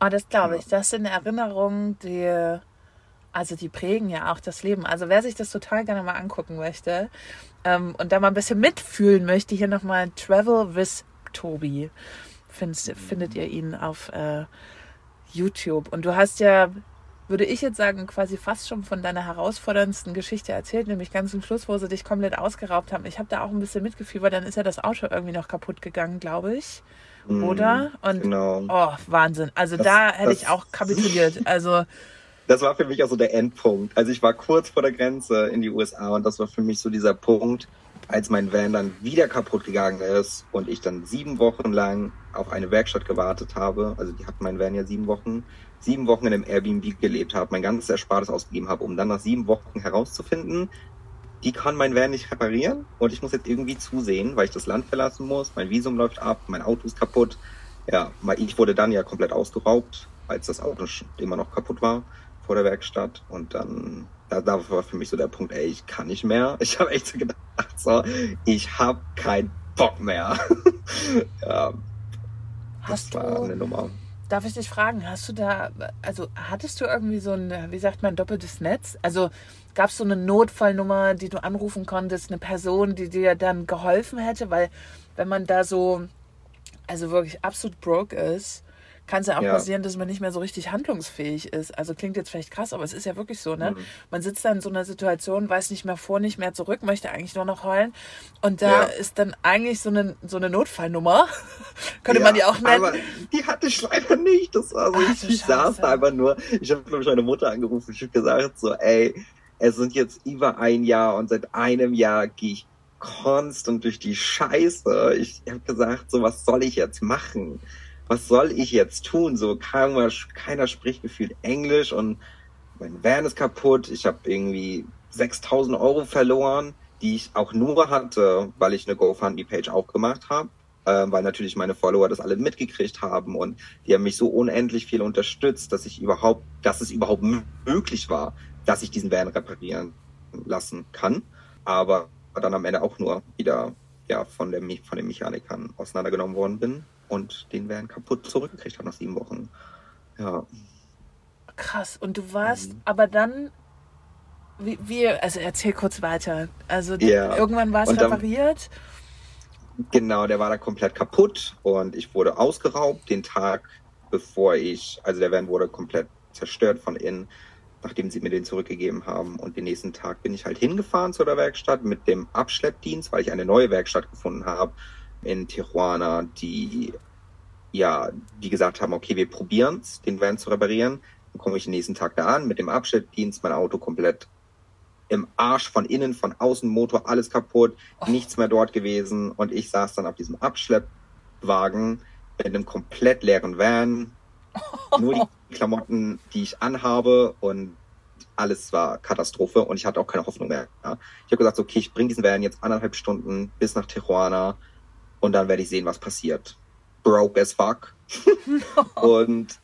Oh, das glaube ich. Das sind Erinnerungen, die, also die prägen ja auch das Leben. Also wer sich das total gerne mal angucken möchte ähm, und da mal ein bisschen mitfühlen möchte, hier nochmal Travel with Tobi. Findest, findet ihr ihn auf äh, YouTube. Und du hast ja, würde ich jetzt sagen, quasi fast schon von deiner herausforderndsten Geschichte erzählt, nämlich ganz zum Schluss, wo sie dich komplett ausgeraubt haben. Ich habe da auch ein bisschen mitgefühlt, dann ist ja das Auto irgendwie noch kaputt gegangen, glaube ich. Mhm, Oder? Und Genau. Oh, Wahnsinn. Also Das- da hätte ich auch kapituliert. Also, das war für mich auch so der Endpunkt. Also ich war kurz vor der Grenze in die USA und das war für mich so dieser Punkt, als mein Van dann wieder kaputt gegangen ist und ich dann sieben Wochen lang auf eine Werkstatt gewartet habe. Also die hatten mein Van ja sieben Wochen, sieben Wochen in einem Airbnb gelebt habe, mein ganzes Erspartes ausgegeben habe, um dann nach sieben Wochen herauszufinden, die kann mein Van nicht reparieren und ich muss jetzt irgendwie zusehen, weil ich das Land verlassen muss, mein Visum läuft ab, mein Auto ist kaputt. Ja, ich wurde dann ja komplett ausgeraubt, als das Auto immer noch kaputt war vor der Werkstatt und dann da, da war für mich so der Punkt, ey, ich kann nicht mehr. Ich habe echt so gedacht, so, ich habe keinen Bock mehr. ja, Hast das war du, eine Nummer. Darf ich dich fragen, hast du da, also hattest du irgendwie so ein, wie sagt man, doppeltes Netz? Also gab es so eine Notfallnummer, die du anrufen konntest, eine Person, die dir dann geholfen hätte? Weil wenn man da so, also wirklich absolut broke ist, kann es ja auch ja. passieren, dass man nicht mehr so richtig handlungsfähig ist. Also klingt jetzt vielleicht krass, aber es ist ja wirklich so, ne? Mhm. Man sitzt da in so einer Situation, weiß nicht mehr vor, nicht mehr zurück, möchte eigentlich nur noch heulen. Und da ja. ist dann eigentlich so eine, so eine Notfallnummer. Könnte ja, man die auch nennen. Aber die hatte ich leider nicht. Das war so, Ach, ich, ich saß da einfach nur, ich habe, glaube ich, meine Mutter angerufen. Ich habe gesagt so, ey, es sind jetzt über ein Jahr und seit einem Jahr gehe ich konstant durch die Scheiße. Ich habe gesagt, so was soll ich jetzt machen? Was soll ich jetzt tun? So keiner, keiner spricht gefühlt Englisch und mein Van ist kaputt. Ich habe irgendwie 6000 Euro verloren, die ich auch nur hatte, weil ich eine GoFundMe-Page aufgemacht habe. Äh, weil natürlich meine Follower das alle mitgekriegt haben und die haben mich so unendlich viel unterstützt, dass ich überhaupt, dass es überhaupt möglich war, dass ich diesen Van reparieren lassen kann. Aber dann am Ende auch nur wieder ja, von, der, von den Mechanikern auseinandergenommen worden bin und den Van kaputt zurückgekriegt hat nach sieben Wochen. Ja. Krass. Und du warst mhm. aber dann, wie, wie, also erzähl kurz weiter. Also ja. irgendwann war es repariert. Genau, der war da komplett kaputt und ich wurde ausgeraubt den Tag, bevor ich, also der Van wurde komplett zerstört von innen, nachdem sie mir den zurückgegeben haben. Und den nächsten Tag bin ich halt hingefahren zu der Werkstatt mit dem Abschleppdienst, weil ich eine neue Werkstatt gefunden habe in Tijuana, die ja, die gesagt haben, okay, wir probieren's, den Van zu reparieren. Dann komme ich den nächsten Tag da an mit dem Abschleppdienst, mein Auto komplett im Arsch von innen, von außen, Motor, alles kaputt, oh. nichts mehr dort gewesen. Und ich saß dann auf diesem Abschleppwagen mit einem komplett leeren Van, nur die Klamotten, die ich anhabe und alles war Katastrophe und ich hatte auch keine Hoffnung mehr. Ja. Ich habe gesagt, okay, ich bringe diesen Van jetzt anderthalb Stunden bis nach Tijuana und dann werde ich sehen, was passiert. Broke as fuck. und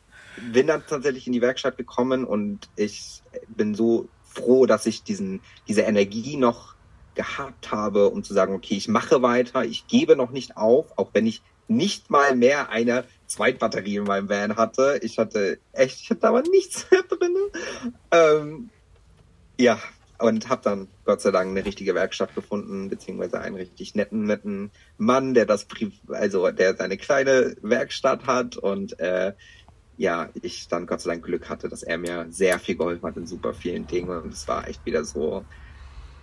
bin dann tatsächlich in die Werkstatt gekommen und ich bin so froh, dass ich diesen, diese Energie noch gehabt habe, um zu sagen, okay, ich mache weiter, ich gebe noch nicht auf, auch wenn ich nicht mal mehr eine Zweitbatterie in meinem Van hatte. Ich hatte echt, ich hatte aber nichts mehr drin. Ähm, ja, und habe dann Gott sei Dank eine richtige Werkstatt gefunden, beziehungsweise einen richtig netten, netten Mann, der das, also der seine kleine Werkstatt hat. Und äh, ja, ich dann Gott sei Dank Glück hatte, dass er mir sehr viel geholfen hat in super vielen Dingen. Und es war echt wieder so,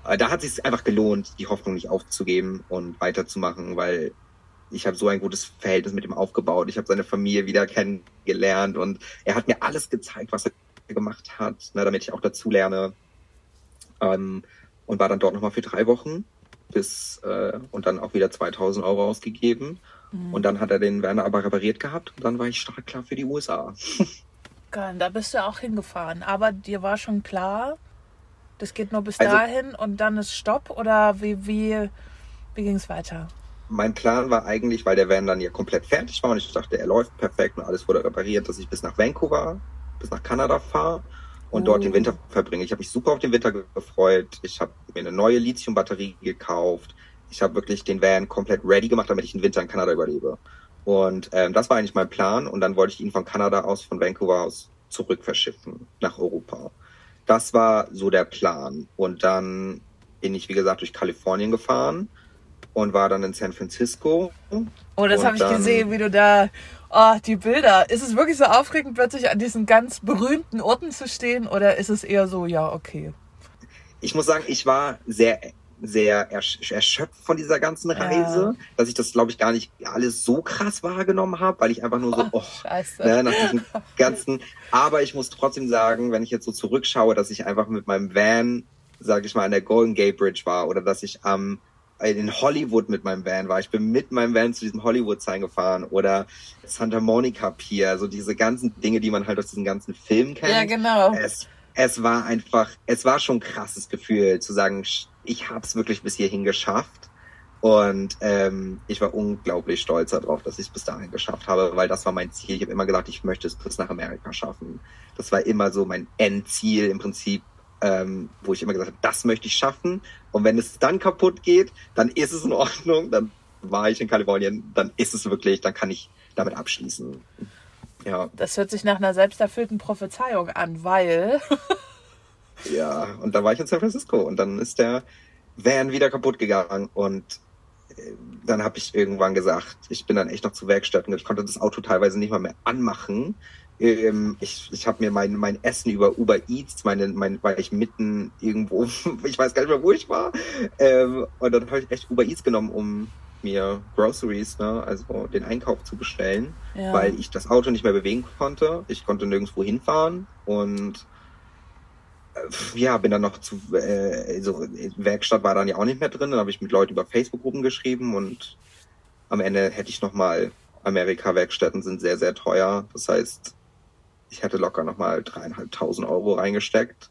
äh, da hat es sich einfach gelohnt, die Hoffnung nicht aufzugeben und weiterzumachen, weil ich habe so ein gutes Verhältnis mit ihm aufgebaut. Ich habe seine Familie wieder kennengelernt und er hat mir alles gezeigt, was er gemacht hat, ne, damit ich auch dazu lerne ähm, und war dann dort nochmal für drei Wochen bis äh, und dann auch wieder 2000 Euro ausgegeben. Mhm. Und dann hat er den Werner aber repariert gehabt und dann war ich stark klar für die USA. Geil, da bist du auch hingefahren. Aber dir war schon klar, das geht nur bis also, dahin und dann ist Stopp oder wie, wie, wie ging es weiter? Mein Plan war eigentlich, weil der Van dann ja komplett fertig war und ich dachte, er läuft perfekt und alles wurde repariert, dass ich bis nach Vancouver, bis nach Kanada fahre und oh. dort den Winter verbringe. Ich habe mich super auf den Winter gefreut. Ich habe mir eine neue Lithium-Batterie gekauft. Ich habe wirklich den Van komplett ready gemacht, damit ich den Winter in Kanada überlebe. Und ähm, das war eigentlich mein Plan. Und dann wollte ich ihn von Kanada aus, von Vancouver aus zurück verschiffen nach Europa. Das war so der Plan. Und dann bin ich, wie gesagt, durch Kalifornien gefahren und war dann in San Francisco. Oh, das habe ich gesehen, wie du da Oh, die Bilder. Ist es wirklich so aufregend, plötzlich an diesen ganz berühmten Orten zu stehen oder ist es eher so, ja, okay? Ich muss sagen, ich war sehr sehr ersch erschöpft von dieser ganzen Reise, ja. dass ich das, glaube ich, gar nicht alles so krass wahrgenommen habe, weil ich einfach nur so, oh, oh ne, nach diesem ganzen. Aber ich muss trotzdem sagen, wenn ich jetzt so zurückschaue, dass ich einfach mit meinem Van, sage ich mal, an der Golden Gate Bridge war oder dass ich am in Hollywood mit meinem Van war. Ich bin mit meinem Van zu diesem Hollywood-Sign gefahren oder Santa Monica Pier, so diese ganzen Dinge, die man halt aus diesen ganzen Filmen kennt. Ja, genau. Es, es war einfach, es war schon ein krasses Gefühl zu sagen, ich habe es wirklich bis hierhin geschafft. Und ähm, ich war unglaublich stolz darauf, dass ich es bis dahin geschafft habe, weil das war mein Ziel. Ich habe immer gesagt, ich möchte es bis nach Amerika schaffen. Das war immer so mein Endziel im Prinzip, ähm, wo ich immer gesagt habe, das möchte ich schaffen. Und wenn es dann kaputt geht, dann ist es in Ordnung. Dann war ich in Kalifornien, dann ist es wirklich, dann kann ich damit abschließen. Ja. Das hört sich nach einer selbsterfüllten Prophezeiung an, weil Ja, und da war ich in San Francisco und dann ist der Van wieder kaputt gegangen und äh, dann habe ich irgendwann gesagt, ich bin dann echt noch zu Werkstätten. Ich konnte das Auto teilweise nicht mal mehr anmachen. Ähm, ich ich habe mir mein, mein Essen über Uber Eats, meine, mein, weil ich mitten irgendwo, ich weiß gar nicht mehr, wo ich war. Ähm, und dann habe ich echt Uber Eats genommen, um mir Groceries, ne, also den Einkauf zu bestellen, ja. weil ich das Auto nicht mehr bewegen konnte. Ich konnte nirgendwo hinfahren und ja, bin dann noch zu, äh, so Werkstatt war dann ja auch nicht mehr drin. Dann habe ich mit Leuten über Facebook-Gruppen geschrieben und am Ende hätte ich nochmal, Amerika-Werkstätten sind sehr, sehr teuer. Das heißt, ich hätte locker nochmal dreieinhalbtausend Euro reingesteckt,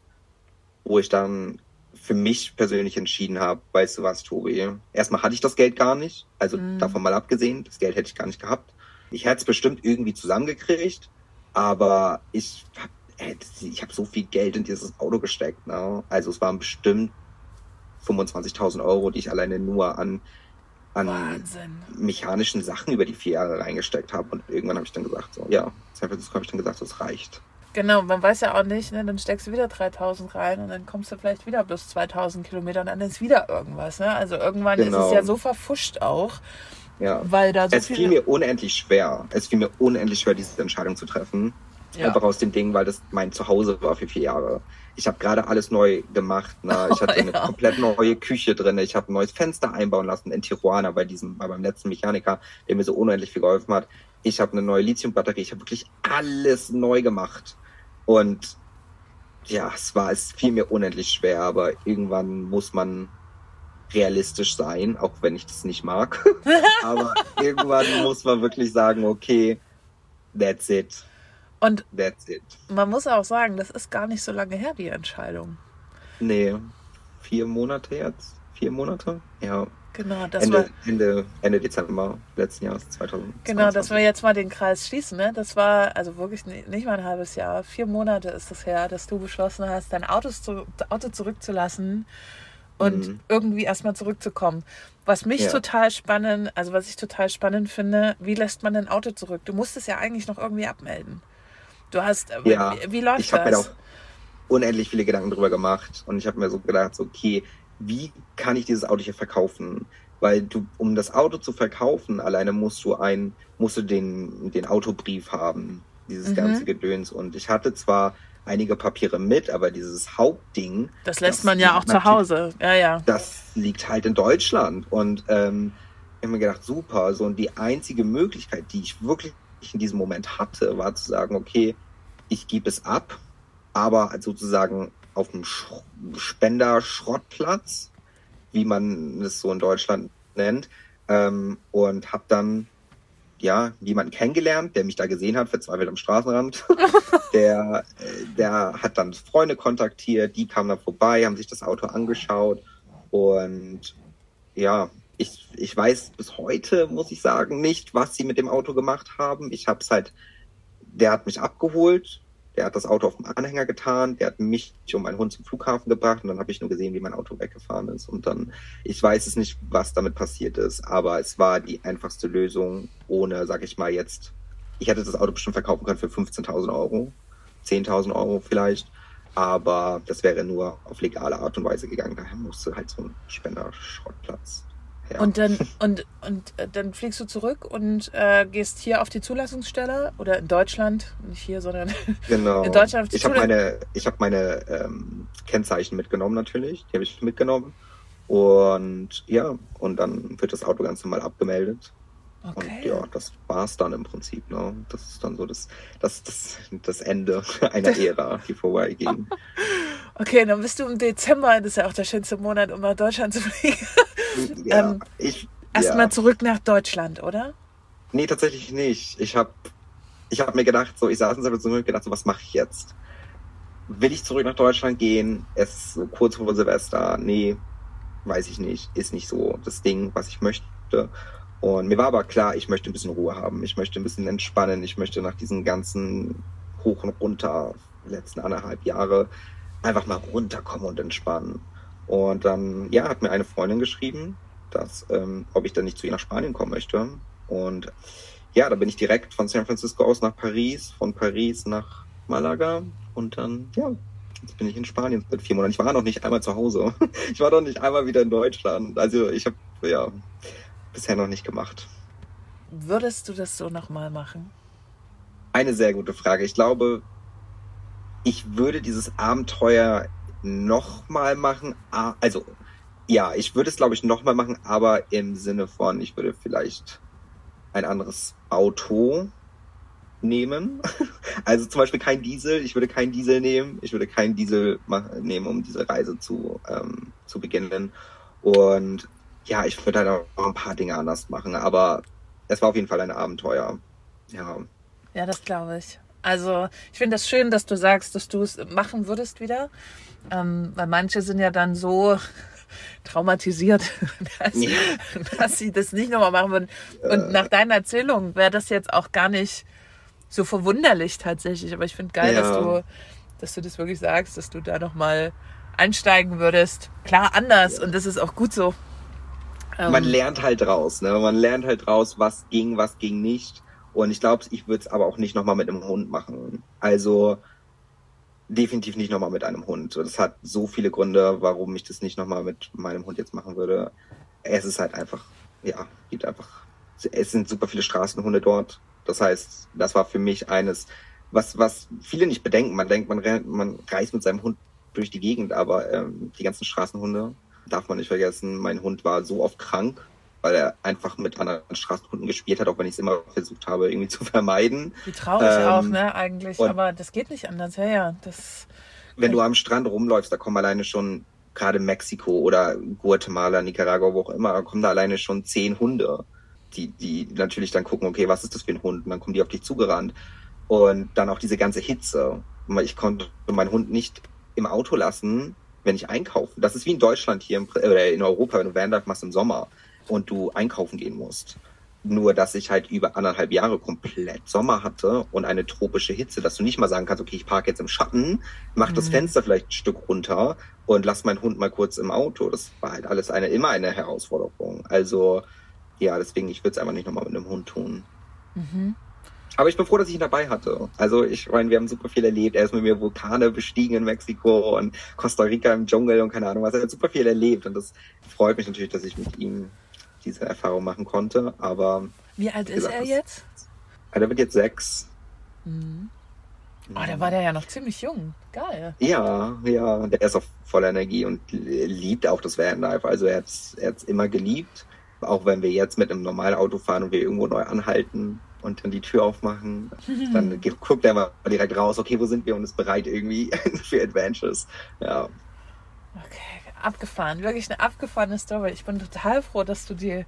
wo ich dann für mich persönlich entschieden habe, weißt du was, Tobi, erstmal hatte ich das Geld gar nicht, also mhm. davon mal abgesehen, das Geld hätte ich gar nicht gehabt. Ich hätte es bestimmt irgendwie zusammengekriegt, aber ich habe ich habe so viel Geld in dieses Auto gesteckt. Ne? Also es waren bestimmt 25.000 Euro, die ich alleine nur an, an mechanischen Sachen über die vier Jahre reingesteckt habe. Und irgendwann habe ich dann gesagt, so, ja, San Francisco habe ich dann gesagt, das reicht. Genau, man weiß ja auch nicht, ne? dann steckst du wieder 3000 rein und dann kommst du vielleicht wieder bis 2000 Kilometer und dann ist wieder irgendwas. Ne? Also irgendwann genau. ist es ja genau. so verfuscht auch. Ja. Weil da so es fiel mir unendlich schwer. Es fiel mir unendlich schwer, diese Entscheidung zu treffen. Ja. Einfach aus dem Ding, weil das mein Zuhause war für vier Jahre. Ich habe gerade alles neu gemacht. Ne? Ich hatte oh, ja. eine komplett neue Küche drin. Ich habe ein neues Fenster einbauen lassen in Tijuana bei diesem, bei meinem letzten Mechaniker, der mir so unendlich viel geholfen hat. Ich habe eine neue Lithium-Batterie. Ich habe wirklich alles neu gemacht. Und ja, es war, es fiel mir unendlich schwer, aber irgendwann muss man realistisch sein, auch wenn ich das nicht mag. aber irgendwann muss man wirklich sagen, okay, that's it. Und man muss auch sagen, das ist gar nicht so lange her, die Entscheidung. Nee, vier Monate jetzt. Vier Monate? Ja. Genau, das Ende, war. Ende, Ende Dezember letzten Jahres 2020. Genau, dass wir jetzt mal den Kreis schließen. Ne? Das war also wirklich nicht mal ein halbes Jahr. Vier Monate ist es das her, dass du beschlossen hast, dein Auto, zu, Auto zurückzulassen und mhm. irgendwie erstmal zurückzukommen. Was mich ja. total spannend, also was ich total spannend finde, wie lässt man ein Auto zurück? Du musst es ja eigentlich noch irgendwie abmelden. Du hast, äh, ja, wie, wie läuft ich das? Ich habe mir auch unendlich viele Gedanken drüber gemacht und ich habe mir so gedacht, so, okay, wie kann ich dieses Auto hier verkaufen? Weil du, um das Auto zu verkaufen, alleine musst du ein, musst du den, den Autobrief haben, dieses mhm. ganze Gedöns. Und ich hatte zwar einige Papiere mit, aber dieses Hauptding. Das lässt das man ja auch zu Hause. Ja, ja. Das liegt halt in Deutschland. Und ähm, ich habe mir gedacht, super. So, und die einzige Möglichkeit, die ich wirklich in diesem Moment hatte, war zu sagen, okay, ich gebe es ab, aber sozusagen auf dem Spender-Schrottplatz, wie man es so in Deutschland nennt, ähm, und habe dann ja jemanden kennengelernt, der mich da gesehen hat, verzweifelt am Straßenrand. der, äh, der hat dann Freunde kontaktiert, die kamen dann vorbei, haben sich das Auto angeschaut und ja, ich, ich weiß bis heute, muss ich sagen, nicht, was sie mit dem Auto gemacht haben. Ich habe es halt der hat mich abgeholt, der hat das Auto auf dem Anhänger getan, der hat mich und meinen Hund zum Flughafen gebracht und dann habe ich nur gesehen, wie mein Auto weggefahren ist. Und dann, ich weiß es nicht, was damit passiert ist, aber es war die einfachste Lösung, ohne, sag ich mal, jetzt, ich hätte das Auto bestimmt verkaufen können für 15.000 Euro, 10.000 Euro vielleicht, aber das wäre nur auf legale Art und Weise gegangen. Daher musste halt so ein Spenderschrottplatz ja. Und dann und und äh, dann fliegst du zurück und äh, gehst hier auf die Zulassungsstelle oder in Deutschland, nicht hier, sondern genau. in Deutschland auf die Ich habe meine ich habe meine ähm, Kennzeichen mitgenommen natürlich, die habe ich mitgenommen Und ja, und dann wird das Auto ganz normal abgemeldet. Okay. Und ja, das war's dann im Prinzip. Ne? Das ist dann so das, das, das, das Ende einer Ära, die vorbeiging. Okay, dann bist du im Dezember, das ist ja auch der schönste Monat, um nach Deutschland zu fliegen. Ja, Ähm, ich, Erstmal ja. zurück nach Deutschland, oder? Nee, tatsächlich nicht. Ich habe ich hab mir gedacht, so, ich saß in der Situation und gedacht, so, was mache ich jetzt? Will ich zurück nach Deutschland gehen? Es ist kurz vor Silvester. Nee, weiß ich nicht. Ist nicht so das Ding, was ich möchte. Und mir war aber klar, ich möchte ein bisschen Ruhe haben. Ich möchte ein bisschen entspannen. Ich möchte nach diesen ganzen Hoch und Runter letzten anderthalb Jahre einfach mal runterkommen und entspannen. Und dann, ja, hat mir eine Freundin geschrieben, dass, ähm, ob ich dann nicht zu ihr nach Spanien kommen möchte. Und ja, da bin ich direkt von San Francisco aus nach Paris, von Paris nach Malaga und dann, ja, jetzt bin ich in Spanien seit vier Monaten. Ich war noch nicht einmal zu Hause. Ich war noch nicht einmal wieder in Deutschland. Also ich habe, ja, bisher noch nicht gemacht. Würdest du das so nochmal machen? Eine sehr gute Frage. Ich glaube, ich würde dieses Abenteuer nochmal machen. Also, ja, ich würde es, glaube ich, nochmal machen, aber im Sinne von, ich würde vielleicht ein anderes Auto nehmen. Also zum Beispiel kein Diesel. Ich würde keinen Diesel nehmen. Ich würde keinen Diesel nehmen, um diese Reise zu, ähm, zu beginnen. Und ja, ich würde halt auch ein paar Dinge anders machen, aber es war auf jeden Fall ein Abenteuer. Ja. Ja, das glaube ich. Also ich finde das schön, dass du sagst, dass du es machen würdest wieder. Ähm, weil manche sind ja dann so traumatisiert, dass, Ja. dass sie das nicht nochmal machen würden. Und nach deiner Erzählung wäre das jetzt auch gar nicht so verwunderlich tatsächlich. Aber ich finde geil, Ja. dass du, dass du das wirklich sagst, dass du da nochmal einsteigen würdest. Klar, anders. Und das ist auch gut so. Ähm, man lernt halt raus, ne? Man lernt halt raus, was ging, was ging nicht. Und ich glaube, ich würde es aber auch nicht nochmal mit einem Hund machen. Also definitiv nicht nochmal mit einem Hund. Das hat so viele Gründe, warum ich das nicht nochmal mit meinem Hund jetzt machen würde. Es ist halt einfach, ja, gibt einfach, es sind super viele Straßenhunde dort. Das heißt, das war für mich eines, was, was viele nicht bedenken. Man denkt, man, man reist mit seinem Hund durch die Gegend, aber ähm, die ganzen Straßenhunde darf man nicht vergessen. Mein Hund war so oft krank, weil er einfach mit anderen Straßenhunden gespielt hat, auch wenn ich es immer versucht habe, irgendwie zu vermeiden. Wie traurig Ähm, auch, ne, eigentlich. Aber das geht nicht anders. Ja, ja. Das, Wenn du am Strand rumläufst, da kommen alleine schon gerade Mexiko oder Guatemala, Nicaragua, wo auch immer, da kommen da alleine schon zehn Hunde, die, die natürlich dann gucken, okay, was ist das für ein Hund? Und dann kommen die auf dich zugerannt. Und dann auch diese ganze Hitze. Ich konnte meinen Hund nicht im Auto lassen, wenn ich einkaufe. Das ist wie in Deutschland hier im, oder in Europa, wenn du Vanlife machst im Sommer und du einkaufen gehen musst. Nur, dass ich halt über anderthalb Jahre komplett Sommer hatte und eine tropische Hitze, dass du nicht mal sagen kannst, okay, ich parke jetzt im Schatten, mach das Mhm. Fenster vielleicht ein Stück runter und lass meinen Hund mal kurz im Auto. Das war halt alles eine, immer eine Herausforderung. Also, ja, deswegen, ich würde es einfach nicht nochmal mit einem Hund tun. mhm. Aber ich bin froh, dass ich ihn dabei hatte. Also ich meine, wir haben super viel erlebt. Er ist mit mir Vulkane bestiegen in Mexiko und Costa Rica im Dschungel und keine Ahnung was. Er hat super viel erlebt und das freut mich natürlich, dass ich mit ihm diese Erfahrung machen konnte. Aber Wie alt ist gesagt, er jetzt? er wird jetzt sechs. Mhm. Oh, da war der ja noch ziemlich jung. Geil. Ja, ja, der ist auf voller Energie und liebt auch das Vanlife. Also er hat's, er hat's immer geliebt. Auch wenn wir jetzt mit einem normalen Auto fahren und wir irgendwo neu anhalten und dann die Tür aufmachen, dann guckt er mal direkt raus, okay, wo sind wir und ist bereit irgendwie für Adventures. Ja, Okay, abgefahren. Wirklich eine abgefahrene Story. Ich bin total froh, dass du dir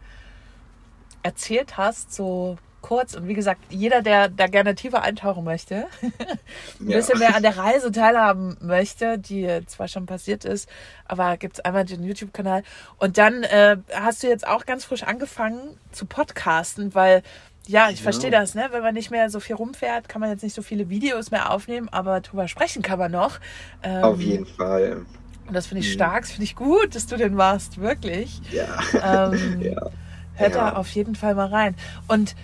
erzählt hast, so kurz. Und wie gesagt, jeder, der da gerne tiefer eintauchen möchte, ein ja. bisschen mehr an der Reise teilhaben möchte, die zwar schon passiert ist, aber gibt's einmal den YouTube-Kanal. Und dann äh, hast du jetzt auch ganz frisch angefangen zu podcasten, weil ja, ich Ja. verstehe das, ne? Wenn man nicht mehr so viel rumfährt, kann man jetzt nicht so viele Videos mehr aufnehmen, aber drüber sprechen kann man noch. Ähm, auf jeden Fall. Und das finde ich Mhm. stark, das finde ich gut, dass du den machst, wirklich. Ja. Ähm, ja. Hört Ja. da auf jeden Fall mal rein. Und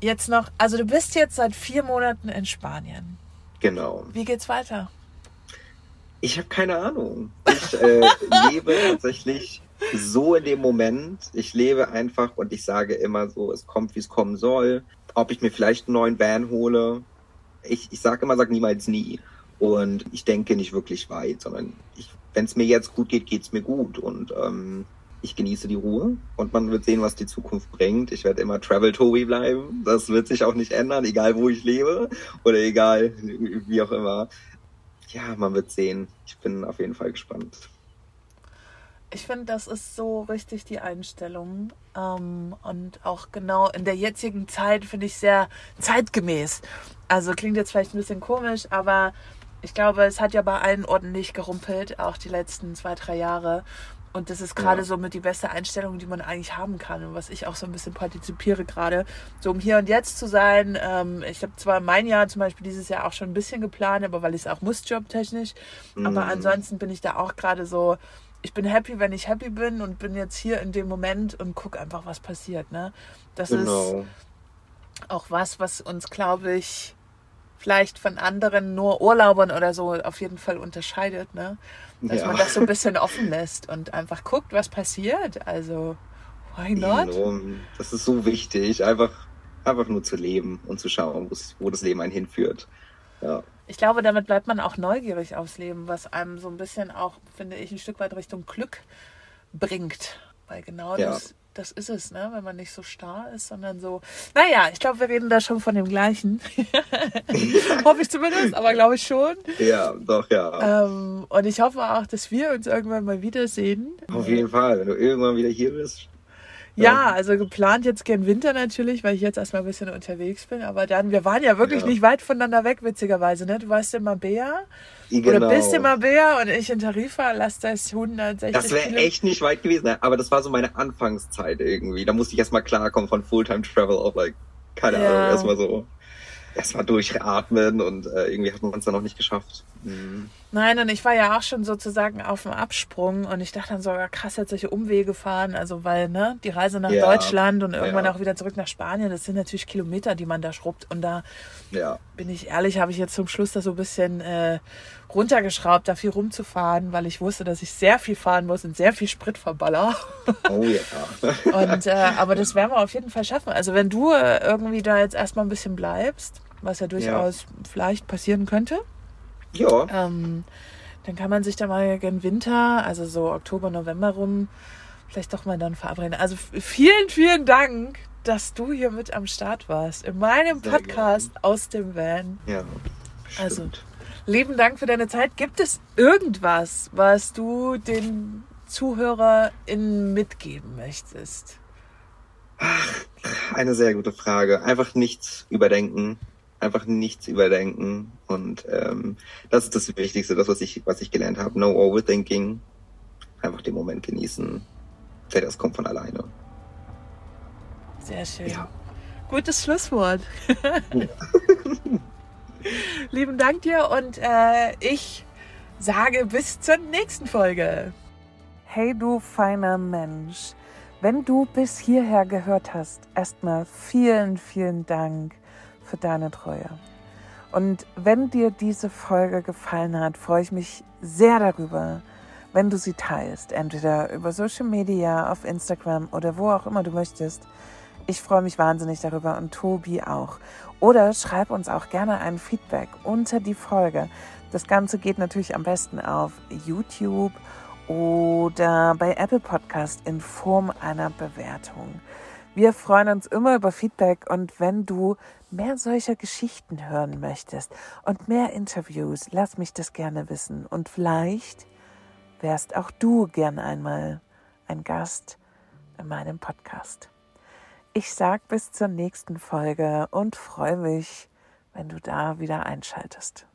jetzt noch, also du bist jetzt seit vier Monaten in Spanien. Genau. Wie geht's weiter? Ich habe keine Ahnung. Ich äh, lebe tatsächlich so in dem Moment. Ich lebe einfach und ich sage immer so, es kommt, wie es kommen soll. Ob ich mir vielleicht einen neuen Van hole. Ich, ich sage immer, sag niemals nie. Und ich denke nicht wirklich weit, sondern wenn es mir jetzt gut geht, geht es mir gut. Und ähm, ich genieße die Ruhe und man wird sehen, was die Zukunft bringt. Ich werde immer Travel Toby bleiben. Das wird sich auch nicht ändern, egal wo ich lebe oder egal wie auch immer. Ja, man wird sehen. Ich bin auf jeden Fall gespannt. Ich finde, das ist so richtig die Einstellung. Ähm, und auch genau in der jetzigen Zeit finde ich sehr zeitgemäß. Also klingt jetzt vielleicht ein bisschen komisch, aber ich glaube, es hat ja bei allen ordentlich gerumpelt, auch die letzten zwei, drei Jahre. Und das ist gerade ja. so mit die beste Einstellung, die man eigentlich haben kann und was ich auch so ein bisschen partizipiere gerade. So um hier und jetzt zu sein. Ähm, ich habe zwar mein Jahr zum Beispiel dieses Jahr auch schon ein bisschen geplant, aber weil ich es auch muss, jobtechnisch. Mhm. Aber ansonsten bin ich da auch gerade so, ich bin happy, wenn ich happy bin und bin jetzt hier in dem Moment und gucke einfach, was passiert. Ne? Das genau. ist auch was, was uns, glaube ich, vielleicht von anderen nur Urlaubern oder so auf jeden Fall unterscheidet. Ne? dass ja. man das so ein bisschen offen lässt und einfach guckt, was passiert. Also, why not? Das ist so wichtig, einfach, einfach nur zu leben und zu schauen, wo das Leben einen hinführt. Ja. Ich glaube, damit bleibt man auch neugierig aufs Leben, was einem so ein bisschen auch, finde ich, ein Stück weit Richtung Glück bringt. Weil genau ja. das das ist es, ne? wenn man nicht so starr ist, sondern so. Naja, ich glaube, wir reden da schon von dem gleichen. hoffe ich zumindest, aber glaube ich schon. Ja, doch, ja. Ähm, und ich hoffe auch, dass wir uns irgendwann mal wiedersehen. Auf jeden Fall, wenn du irgendwann wieder hier bist. Ja, also geplant jetzt gern Winter natürlich, weil ich jetzt erstmal ein bisschen unterwegs bin. Aber dann, wir waren ja wirklich ja. nicht weit voneinander weg, witzigerweise. Ne? Du warst in Mabea genau. oder bist in Mabea und ich in Tarifa. Lass das 160 Das wäre echt nicht weit gewesen, ne? aber das war so meine Anfangszeit irgendwie. Da musste ich erstmal klarkommen von Fulltime Travel auf, like, keine ja. Ahnung, erstmal so erstmal durchatmen und äh, irgendwie hat man es dann noch nicht geschafft. Mhm. Nein, und ich war ja auch schon sozusagen auf dem Absprung und ich dachte dann so, krass, jetzt solche Umwege fahren, also weil, ne, die Reise nach ja, Deutschland und irgendwann ja. auch wieder zurück nach Spanien, das sind natürlich Kilometer, die man da schrubbt und da ja. bin ich ehrlich, habe ich jetzt zum Schluss da so ein bisschen äh, runtergeschraubt, da viel rumzufahren, weil ich wusste, dass ich sehr viel fahren muss und sehr viel Sprit verballer. Oh ja. und, äh, aber das werden wir auf jeden Fall schaffen. Also wenn du äh, irgendwie da jetzt erstmal ein bisschen bleibst, was ja durchaus vielleicht passieren könnte. Ja. Ähm, dann kann man sich da mal gegen Winter, also so Oktober, November rum, vielleicht doch mal dann verabreden. Also vielen, vielen Dank, dass du hier mit am Start warst in meinem Sehr Podcast gerne. aus dem Van. Ja. Also lieben Dank für deine Zeit. Gibt es irgendwas, was du den ZuhörerInnen mitgeben möchtest? Ach, eine sehr gute Frage. Einfach nichts überdenken einfach nichts überdenken. Und ähm, das ist das Wichtigste, das, was ich, was ich gelernt habe. No overthinking. Einfach den Moment genießen. Das kommt von alleine. Sehr schön. Ja. Gutes Schlusswort. Lieben Dank dir und äh, ich sage bis zur nächsten Folge. Hey du feiner Mensch, wenn du bis hierher gehört hast, erstmal vielen, vielen Dank für deine Treue. Und wenn dir diese Folge gefallen hat, freue ich mich sehr darüber, wenn du sie teilst, entweder über Social Media, auf Instagram oder wo auch immer du möchtest. Ich freue mich wahnsinnig darüber und Tobi auch. Oder schreib uns auch gerne ein Feedback unter die Folge. Das Ganze geht natürlich am besten auf YouTube oder bei Apple Podcast in Form einer Bewertung. Wir freuen uns immer über Feedback und wenn du mehr solcher Geschichten hören möchtest und mehr Interviews, lass mich das gerne wissen. Und vielleicht wärst auch du gern einmal ein Gast in meinem Podcast. Ich sag bis zur nächsten Folge und freue mich, wenn du da wieder einschaltest.